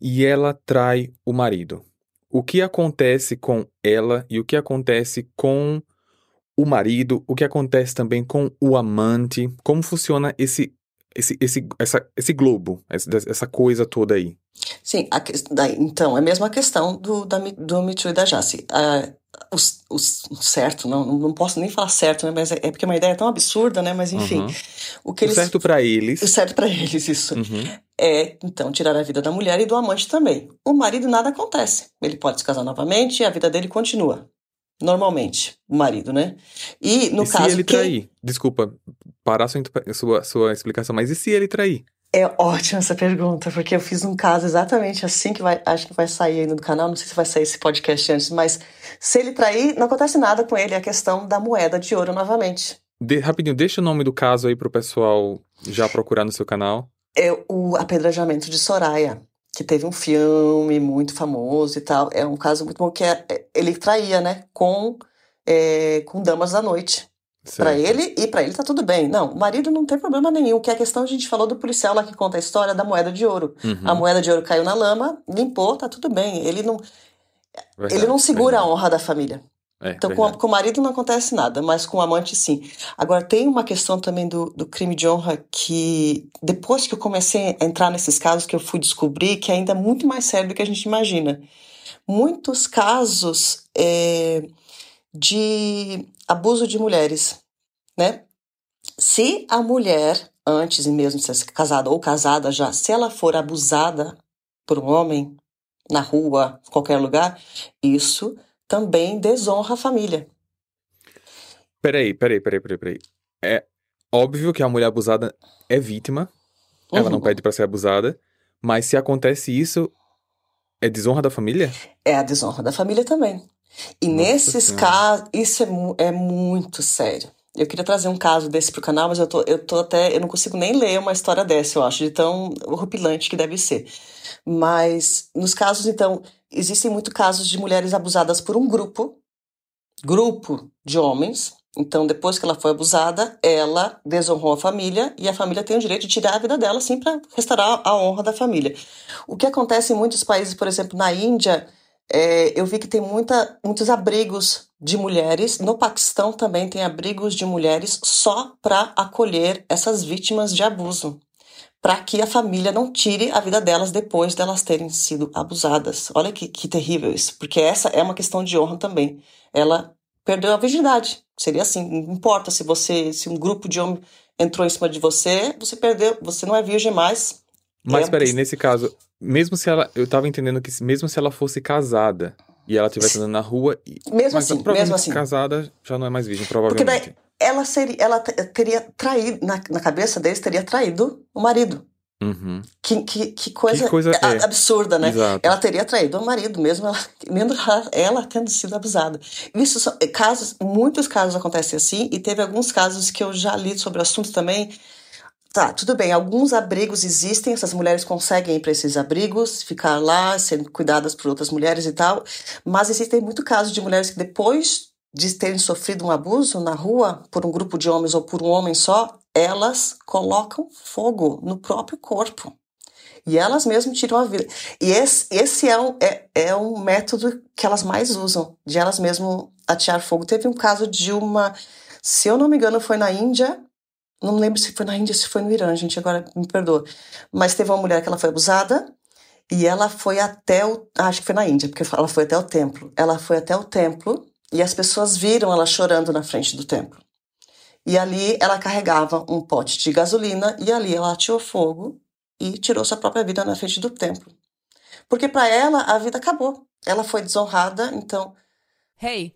e ela trai o marido. O que acontece com ela e o que acontece com o marido? O que acontece também com o amante? Como funciona esse esse esse essa, esse globo, essa, coisa toda aí? Sim, a então, é a mesma questão do, da, do Me Too e da Jace. Ah, os- os- o certo, não, não posso nem falar certo, né? Mas é, é porque é uma ideia tão absurda, né? Mas enfim, Uhum. o que O eles. certo pra eles. O certo pra eles, isso. Uhum. é, então, tirar a vida da mulher e do amante também. O marido nada acontece. Ele pode se casar novamente e a vida dele continua. Normalmente, o marido, né? E no e caso se ele quem- trair? Desculpa parar sua, sua, sua explicação, mas e se ele trair? É ótima essa pergunta, porque eu fiz um caso exatamente assim que vai, acho que vai sair ainda do canal, não sei se vai sair esse podcast antes, mas se ele trair, não acontece nada com ele, é a questão da moeda de ouro novamente. De- rapidinho, deixa o nome do caso aí pro pessoal já procurar no seu canal. É o apedrejamento de Soraya, que teve um filme muito famoso e tal. É um caso muito bom que é, é- ele traía, né, com, é, com damas da noite. Pra Certo. ele e pra ele tá tudo bem. Não, o marido não tem problema nenhum, que é a questão a gente falou do policial lá que conta a história da moeda de ouro. Uhum, A moeda de ouro caiu na lama, limpou, tá tudo bem. Ele não, verdade, ele não segura a verdade. honra da família. É, Então, com, a- com o marido não acontece nada, mas com o amante sim. Agora, tem uma questão também do, do crime de honra que, depois que eu comecei a entrar nesses casos, que eu fui descobrir que ainda é muito mais sério do que a gente imagina. Muitos casos é, de abuso de mulheres, né? Se a mulher, antes mesmo de ser casada ou casada já, se ela for abusada por um homem na rua, em qualquer lugar, isso também desonra a família. Peraí, peraí, peraí, peraí, peraí. É óbvio que a mulher abusada é vítima, ela não Uhum. pede pra ser abusada, mas se acontece isso, é desonra da família? É a desonra da família também. E Nossa nesses Senhora. casos, isso é, é muito sério. Eu queria trazer um caso desse pro canal, mas eu tô, eu tô até. Eu não consigo nem ler uma história dessa, eu acho, de tão horripilante que deve ser. Mas nos casos, então, existem muitos casos de mulheres abusadas por um grupo, grupo de homens. Então, depois que ela foi abusada, ela desonrou a família e a família tem o direito de tirar a vida dela, assim, para restaurar a honra da família. O que acontece em muitos países, por exemplo, na Índia, é, eu vi que tem muita, muitos abrigos de mulheres. No Paquistão também tem abrigos de mulheres só para acolher essas vítimas de abuso, para que a família não tire a vida delas depois delas terem sido abusadas. Olha que, que terrível isso, porque essa é uma questão de honra também. Ela perdeu a virgindade. Seria assim, não importa se você, se um grupo de homens entrou em cima de você, você perdeu, você não é virgem mais. Mas É, peraí, nesse caso, mesmo se ela. Eu tava entendendo que mesmo se ela fosse casada e ela estivesse andando na rua. e- Mesmo assim, mesmo assim. casada já não é mais virgem, Porque provavelmente. daí ela, seria, ela te- teria traído, na, na cabeça deles, teria traído o marido. Uhum. Que, que, que coisa, Que coisa é. absurda, né? Exato. Ela teria traído o marido, mesmo ela, <laughs> mesmo ela, ela tendo sido abusada. Isso são casos, muitos casos acontecem assim, e teve alguns casos que eu já li sobre o assunto também. Tá, tudo bem. Alguns abrigos existem, essas mulheres conseguem ir para esses abrigos, ficar lá, sendo cuidadas por outras mulheres e tal. Mas existem muito casos de mulheres que depois de terem sofrido um abuso na rua por um grupo de homens ou por um homem só, elas colocam fogo no próprio corpo. E elas mesmas tiram a vida. E esse, esse é, um, é, é um método que elas mais usam, de elas mesmas atear fogo. Teve um caso de uma, se eu não me engano, foi na Índia, não lembro se foi na Índia, se foi no Irã, gente, agora me perdoa. Mas teve uma mulher que ela foi abusada e ela foi até o. Acho que foi na Índia, porque ela foi até o templo. Ela foi até o templo e as pessoas viram ela chorando na frente do templo. E ali ela carregava um pote de gasolina e ali ela atirou fogo e tirou sua própria vida na frente do templo. Porque para ela a vida acabou. Ela foi desonrada, então. Hey,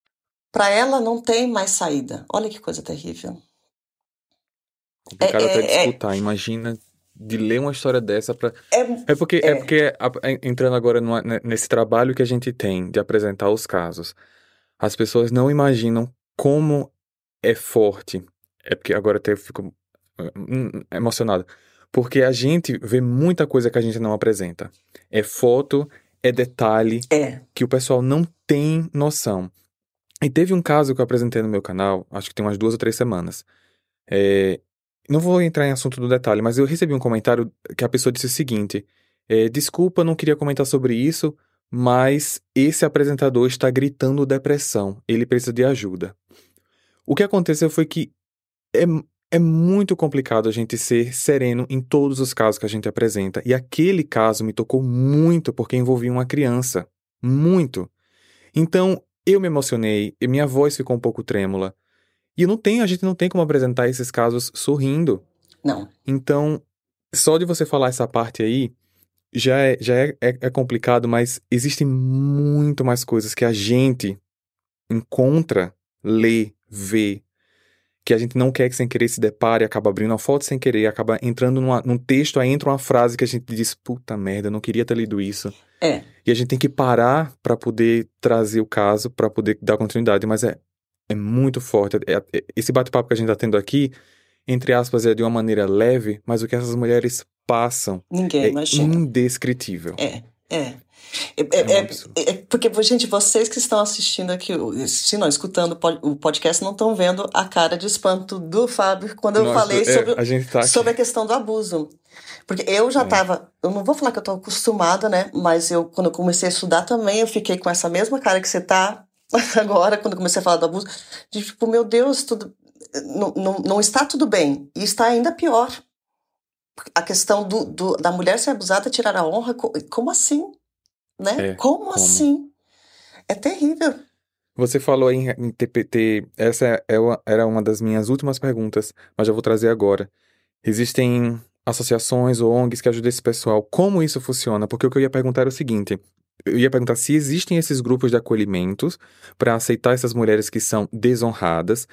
Para ela não tem mais saída. Olha que coisa terrível. Complicado É- até é- de é- escutar. Imagina de ler uma história dessa para É, É porque, é. É. porque a- entrando agora numa- ne- nesse trabalho que a gente tem de apresentar os casos, as pessoas não imaginam como é forte. É porque agora até eu fico hum, emocionado. Porque a gente vê muita coisa que a gente não apresenta. É foto, é detalhe é. que o pessoal não tem noção. E teve um caso que eu apresentei no meu canal, acho que tem umas duas ou três semanas. É, não vou entrar em assunto do detalhe, mas eu recebi um comentário que a pessoa disse o seguinte: é, Desculpa, não queria comentar sobre isso, mas esse apresentador está gritando depressão, ele precisa de ajuda. O que aconteceu foi que é, é muito complicado a gente ser sereno em todos os casos que a gente apresenta, e aquele caso me tocou muito porque envolvia uma criança. Muito. Então, eu me emocionei, e minha voz ficou um pouco trêmula. E não tem, a gente não tem como apresentar esses casos sorrindo. Não. Então, só de você falar essa parte aí, já é, já é, é, é complicado, mas existem muito mais coisas que a gente encontra, lê, vê, que a gente não quer que sem querer se depare, acaba abrindo uma foto sem querer, acaba entrando numa, num texto, aí entra uma frase que a gente diz, puta merda, eu não queria ter lido isso. É. E a gente tem que parar para poder trazer o caso, para poder dar continuidade, mas é, é muito forte. É- é- esse bate-papo que a gente está tendo aqui, entre aspas, é de uma maneira leve, mas o que essas mulheres passam Ninguém é imagina. indescritível. É, é. É, É é- é- é- porque, gente, vocês que estão assistindo aqui, se não, escutando o pod- o podcast, não estão vendo a cara de espanto do Fábio quando eu Nossa, falei é, sobre, a tá sobre a questão do abuso. Porque eu já É. tava, eu não vou falar que eu tô acostumada, né? Mas eu, quando eu comecei a estudar também, eu fiquei com essa mesma cara que você tá <laughs> agora, quando eu comecei a falar do abuso, de tipo, meu Deus, tudo, não, não, não está tudo bem. E está ainda pior. A questão do, do- da mulher ser abusada, tirar a honra, co- como assim? Né? É, como, como? assim? É terrível. Você falou em, em TPT, essa é era uma das minhas últimas perguntas, mas já vou trazer agora. Existem associações ou ONGs que ajudam esse pessoal. Como isso funciona? Porque o que eu ia perguntar era o seguinte: eu ia perguntar se existem esses grupos de acolhimentos para aceitar essas mulheres que são desonradas,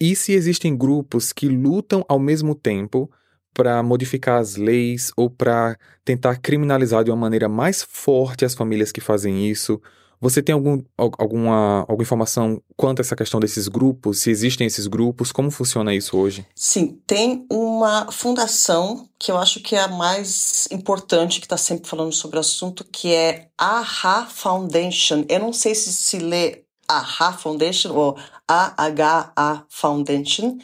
e se existem grupos que lutam ao mesmo tempo para modificar as leis ou para tentar criminalizar de uma maneira mais forte as famílias que fazem isso. Você tem algum, al- alguma, alguma informação quanto a essa questão desses grupos? Se existem esses grupos? Como funciona isso hoje? Sim, tem uma fundação que eu acho que é a mais importante, que está sempre falando sobre o assunto, que é a AHA Foundation. Eu não sei se se lê AHA Foundation ou AHA Foundation.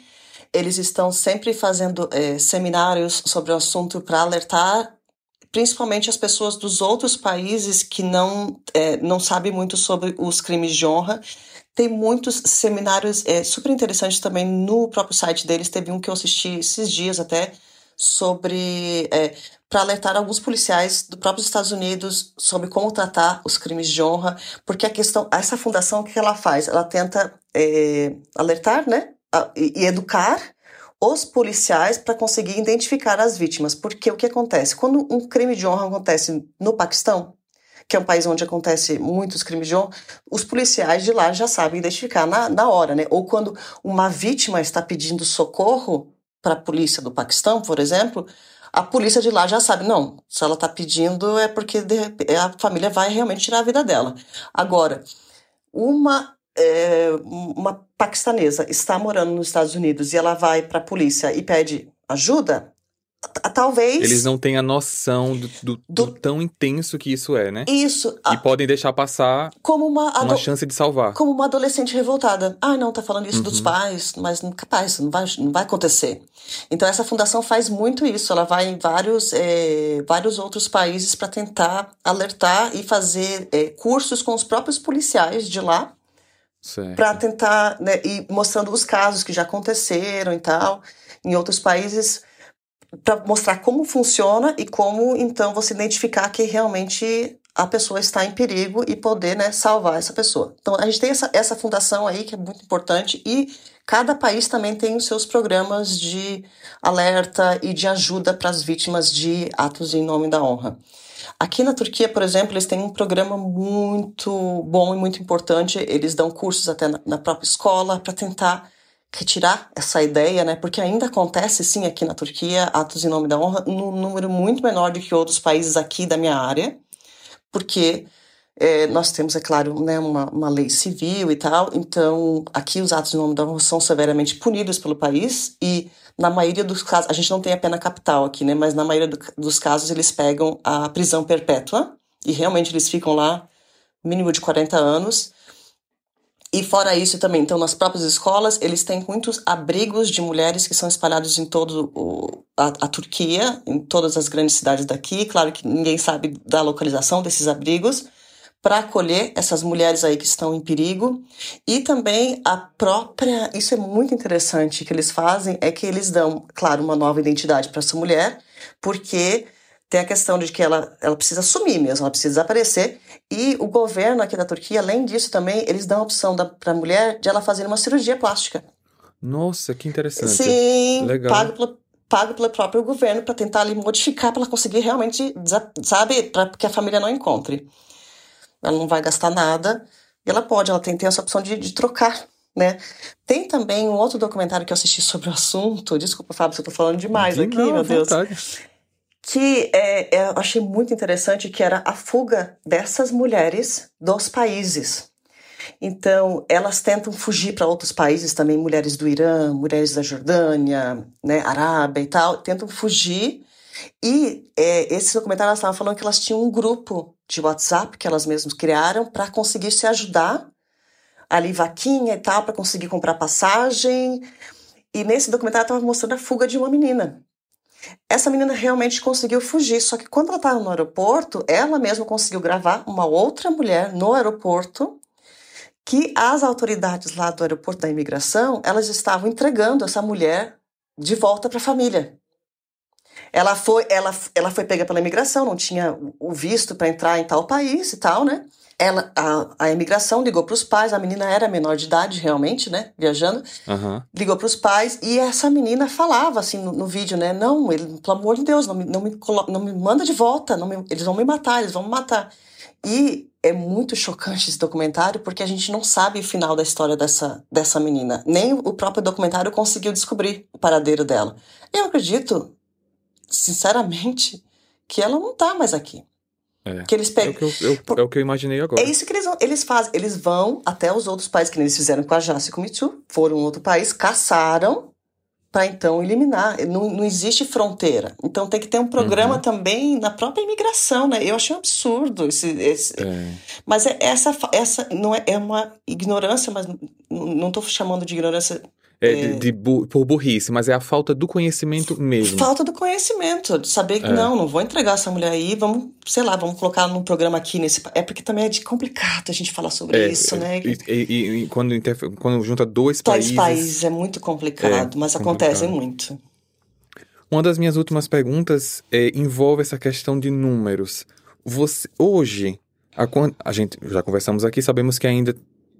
Eles estão sempre fazendo eh, seminários sobre o assunto para alertar principalmente as pessoas dos outros países que não, eh, não sabem muito sobre os crimes de honra. Tem muitos seminários eh, super interessantes também no próprio site deles. Teve um que eu assisti esses dias até sobre para alertar alguns policiais do próprio Estados Unidos sobre como tratar os crimes de honra, porque a questão, essa fundação o que ela faz? Ela tenta alertar, né, e, educar os policiais para conseguir identificar as vítimas. Porque o que acontece? Quando um crime de honra acontece no Paquistão, que é um país onde acontece muitos crimes de honra, os policiais de lá já sabem identificar na, na hora, né? Ou quando uma vítima está pedindo socorro para a polícia do Paquistão, por exemplo, a polícia de lá já sabe, não, se ela está pedindo é porque de, a família vai realmente tirar a vida dela. Agora, uma é, uma paquistanesa está morando nos Estados Unidos e ela vai para a polícia e pede ajuda, talvez. Eles não têm a noção do, do, do, do, tão intenso que isso é, né? Isso. E a... podem deixar passar como uma, uma chance de salvar. Como uma adolescente revoltada. Ah, não, tá falando isso uhum. dos pais, mas capaz, não vai, não vai acontecer. Então essa fundação faz muito isso. Ela vai em vários, é, vários outros países para tentar alertar e fazer é, cursos com os próprios policiais de lá. Para tentar, né, e mostrando os casos que já aconteceram e tal, em outros países para mostrar como funciona e como então você identificar que realmente a pessoa está em perigo e poder né, salvar essa pessoa. Então a gente tem essa, essa fundação aí que é muito importante e cada país também tem os seus programas de alerta e de ajuda para as vítimas de atos em nome da honra. Aqui na Turquia, por exemplo, eles têm um programa muito bom e muito importante. Eles dão cursos até na, própria escola para tentar retirar essa ideia, né? Porque ainda acontece sim aqui na Turquia atos em nome da honra num número muito menor do que outros países aqui da minha área, porque é, nós temos, é claro, né, uma, uma lei civil e tal, então aqui os atos da honra são severamente punidos pelo país e na maioria dos casos, a gente não tem a pena capital aqui, né? Mas na maioria do, dos casos eles pegam a prisão perpétua e realmente eles ficam lá mínimo de 40 anos e fora isso também, então nas próprias escolas, eles têm muitos abrigos de mulheres que são espalhados em todo o, a, a, Turquia, em todas as grandes cidades daqui. Claro que ninguém sabe da localização desses abrigos, para acolher essas mulheres aí que estão em perigo. E também a própria, isso é muito interessante que eles fazem, é que eles dão, claro, uma nova identidade para essa mulher, porque tem a questão de que ela, ela precisa sumir mesmo, ela precisa desaparecer. E o governo aqui da Turquia, além disso também, eles dão a opção para a mulher de ela fazer uma cirurgia plástica. Nossa, que interessante. Sim, Legal. pago pelo, pago pelo próprio governo para tentar ali modificar, para ela conseguir realmente, sabe, para que a família não encontre. Ela não vai gastar nada. E ela pode, ela tem, tem essa opção de, de trocar né? Tem também um outro documentário que eu assisti sobre o assunto. Desculpa, Fábio, se eu tô falando demais aqui, não, meu Deus. Vontade que é, é, eu achei muito interessante, que era a fuga dessas mulheres dos países. Então, elas tentam fugir para outros países também, mulheres do Irã, mulheres da Jordânia, né, Arábia e tal, tentam fugir. E é, esse documentário elas estavam falando que elas tinham um grupo de WhatsApp que elas mesmas criaram para conseguir se ajudar, ali vaquinha e tal, para conseguir comprar passagem. E nesse documentário estava mostrando a fuga de uma menina essa menina realmente conseguiu fugir, só que quando ela estava no aeroporto, ela mesma conseguiu gravar uma outra mulher no aeroporto que as autoridades lá do aeroporto da imigração, elas estavam entregando essa mulher de volta para a família. Ela foi, ela, ela foi pega pela imigração, não tinha o visto para entrar em tal país e tal, né? ela, a, a imigração ligou para os pais, a menina era menor de idade realmente, né, viajando, uhum. ligou para os pais e essa menina falava assim no, no, vídeo, né, não, ele, pelo amor de Deus, não me, não me, não me manda de volta, não me, eles vão me matar, eles vão me matar. E é muito chocante esse documentário porque a gente não sabe o final da história dessa, dessa menina. Nem o próprio documentário conseguiu descobrir o paradeiro dela. Eu acredito, sinceramente, que ela não tá mais aqui. É. Que eles pegam. É o que eu, eu, é o que eu imaginei agora. É isso que eles vão. Eles fazem. Eles vão até os outros países, que eles fizeram com a Jace e com o Mitsu, foram em outro país, caçaram para então eliminar. Não, não existe fronteira. Então tem que ter um programa uhum. também na própria imigração, né? Eu achei um absurdo esse. esse... É. Mas é, essa, essa não é, é uma ignorância, mas não estou chamando de ignorância é, de, de bu por burrice, mas é a falta do conhecimento mesmo. Falta do conhecimento, de saber que é. não, não vou entregar essa mulher aí, vamos, sei lá, vamos colocar num programa aqui nesse. É porque também é de complicado a gente falar sobre é, isso, né? E, e, e quando, quando junta dois, países. Dois países é muito complicado, mas complicado. acontece muito. Uma das minhas últimas perguntas é, envolve essa questão de números. Você, hoje, a, a gente já conversamos aqui, sabemos que ainda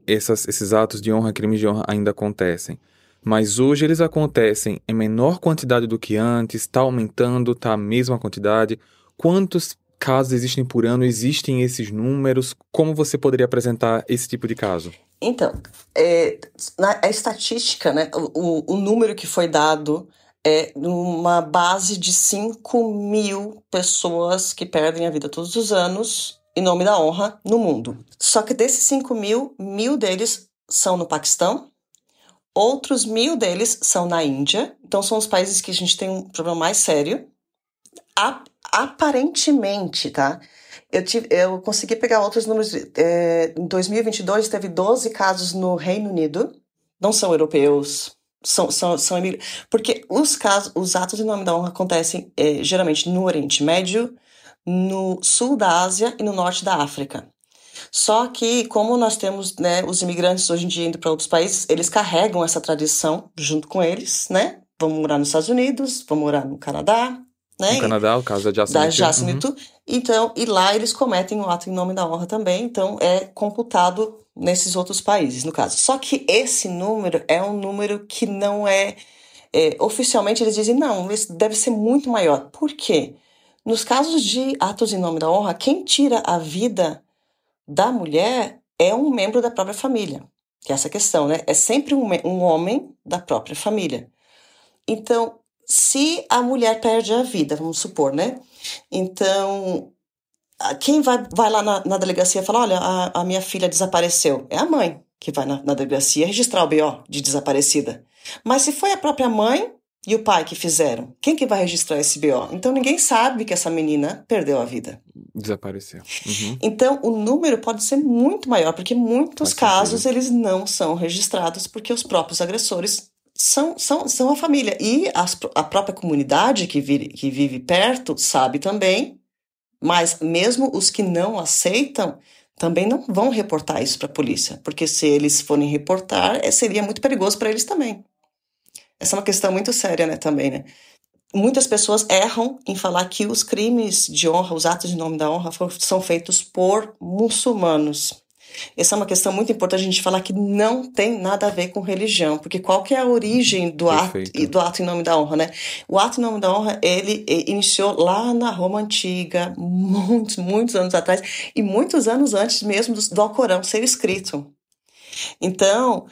essas, esses atos de honra, crimes de honra ainda acontecem. Mas hoje eles acontecem em menor quantidade do que antes, está aumentando, está a mesma quantidade. Quantos casos existem por ano? Existem esses números? Como você poderia apresentar esse tipo de caso? Então, é, na, a estatística, né, o, o número que foi dado é numa base de 5 mil pessoas que perdem a vida todos os anos em nome da honra no mundo. Só que desses 5 mil, mil deles são no Paquistão, outros mil deles são na Índia. Então, são os países que a gente tem um problema mais sério. Aparentemente, tá? Eu, tive, eu consegui pegar outros números. É, em 2022, teve 12 casos no Reino Unido. Não são europeus, são, são, são porque os casos, os atos em nome da honra acontecem é, geralmente no Oriente Médio, no sul da Ásia e no norte da África. Só que, como nós temos né, os imigrantes hoje em dia indo para outros países, eles carregam essa tradição junto com eles, né? Vão morar nos Estados Unidos, vão morar no Canadá, né? No Canadá, o caso da Jasmine. Da uhum. Então, e lá eles cometem o ato em nome da honra também, então é computado nesses outros países, no caso. Só que esse número é um número que não é, é oficialmente eles dizem não, esse deve ser muito maior. Por quê? Nos casos de atos em nome da honra, quem tira a vida da mulher é um membro da própria família. Que é essa questão, né? É sempre um, um homem da própria família. Então, se a mulher perde a vida, vamos supor, né? Então, quem vai, vai lá na, na delegacia e fala: olha, a, a, minha filha desapareceu? É a mãe que vai na, na delegacia registrar o BO de desaparecida. Mas se foi a própria mãe e o pai que fizeram, quem que vai registrar esse BO? Então ninguém sabe que essa menina perdeu a vida. Desapareceu. Uhum. Então o número pode ser muito maior, porque muitos casos eles não são registrados porque os próprios agressores são, são, são a família. E as, a própria comunidade que, vive, que vive perto sabe também, mas mesmo os que não aceitam também não vão reportar isso para a polícia, porque se eles forem reportar, é, seria muito perigoso para eles também. Essa é uma questão muito séria, né, também, né? Muitas pessoas erram em falar que os crimes de honra, os atos de nome da honra, são feitos por muçulmanos. Essa é uma questão muito importante a gente falar que não tem nada a ver com religião, porque qual que é a origem do ato, do ato em nome da honra, né? O ato em nome da honra, ele iniciou lá na Roma Antiga, muitos, muitos anos atrás, e muitos anos antes mesmo do, do Alcorão ser escrito. Então,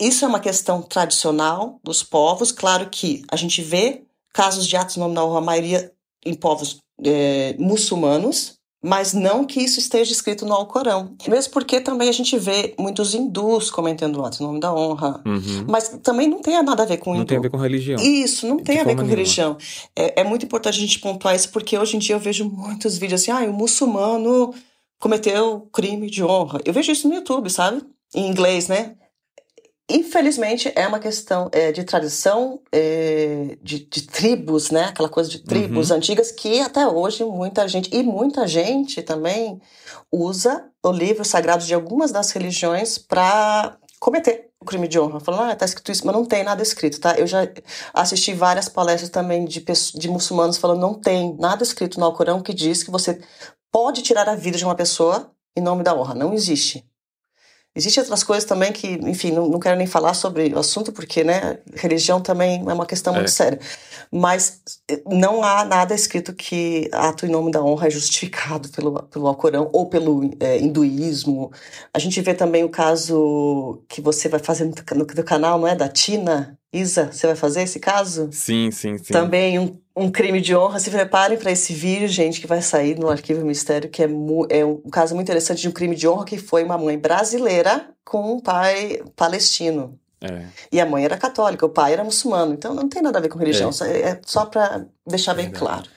isso é uma questão tradicional dos povos, claro que a gente vê casos de atos em nome da honra, a maioria em povos é, muçulmanos, mas não que isso esteja escrito no Alcorão. Mesmo porque também a gente vê muitos hindus cometendo atos em nome da honra. Uhum. Mas também não tem nada a ver com Não hindu. tem a ver com religião. Isso, não tem De a ver com nenhuma. religião. É, é, muito importante a gente pontuar isso, porque hoje em dia eu vejo muitos vídeos assim, ah, o muçulmano cometeu crime de honra. Eu vejo isso no YouTube, sabe? Em inglês, né? Infelizmente, é uma questão é, de tradição, é, de, de, tribos, né? Aquela coisa de tribos uhum. antigas que até hoje muita gente, e muita gente também, usa o livro sagrado de algumas das religiões para cometer o crime de honra. Falando, ah, tá escrito isso, mas não tem nada escrito, tá? Eu já assisti várias palestras também de, de muçulmanos falando, não tem nada escrito no Alcorão que diz que você pode tirar a vida de uma pessoa em nome da honra. Não existe. Existem outras coisas também que, enfim, não, não quero nem falar sobre o assunto, porque, né, religião também é uma questão é. muito séria. Mas eh, não há nada escrito que ato em nome da honra é justificado pelo, pelo Alcorão ou pelo é, hinduísmo. A gente vê também o caso que você vai fazer no, no, no canal, não é? Da Tina, Isa, você vai fazer esse caso? Sim, sim, sim. Também um, um crime de honra. Se preparem para esse vídeo, gente, que vai sair no Arquivo Mistério, que é, é um caso muito interessante de um crime de honra que foi uma mãe brasileira com um pai palestino. É. E a mãe era católica, o pai era muçulmano. Então não tem nada a ver com religião, é, é só para deixar bem Verdade. claro.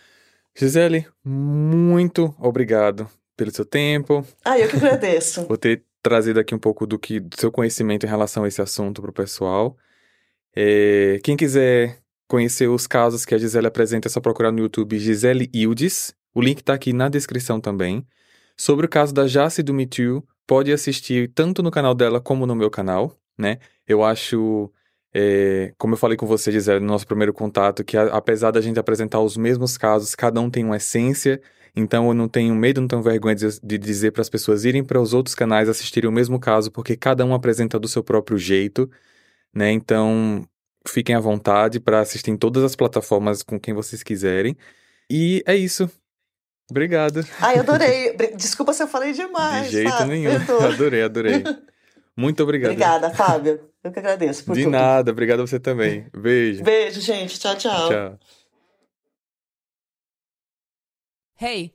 Gisele, muito obrigado pelo seu tempo. Ah, eu que agradeço. <laughs> Por ter trazido aqui um pouco do que do seu conhecimento em relação a esse assunto para o pessoal. É, quem quiser conhecer os casos que a Gisele apresenta, é só procurar no YouTube Gisele Ildes. O link está aqui na descrição também. Sobre o caso da Jace do Me Too, pode assistir tanto no canal dela como no meu canal, né? Eu acho, é, como eu falei com você, Gisele, no nosso primeiro contato, que a, apesar da gente apresentar os mesmos casos, cada um tem uma essência. Então eu não tenho medo, não tenho vergonha de, de dizer para as pessoas irem para os outros canais assistirem o mesmo caso, porque cada um apresenta do seu próprio jeito né? Então, fiquem à vontade para assistir em todas as plataformas com quem vocês quiserem. E é isso. Obrigado. Ai, adorei. <laughs> Desculpa se eu falei demais. De jeito Fábio. nenhum. <laughs> Adorei, adorei. Muito obrigado. Obrigada, Fábio. Eu que agradeço por De tudo. nada, obrigado a você também. Beijo. Beijo, gente. Tchau, tchau. Tchau. Hey,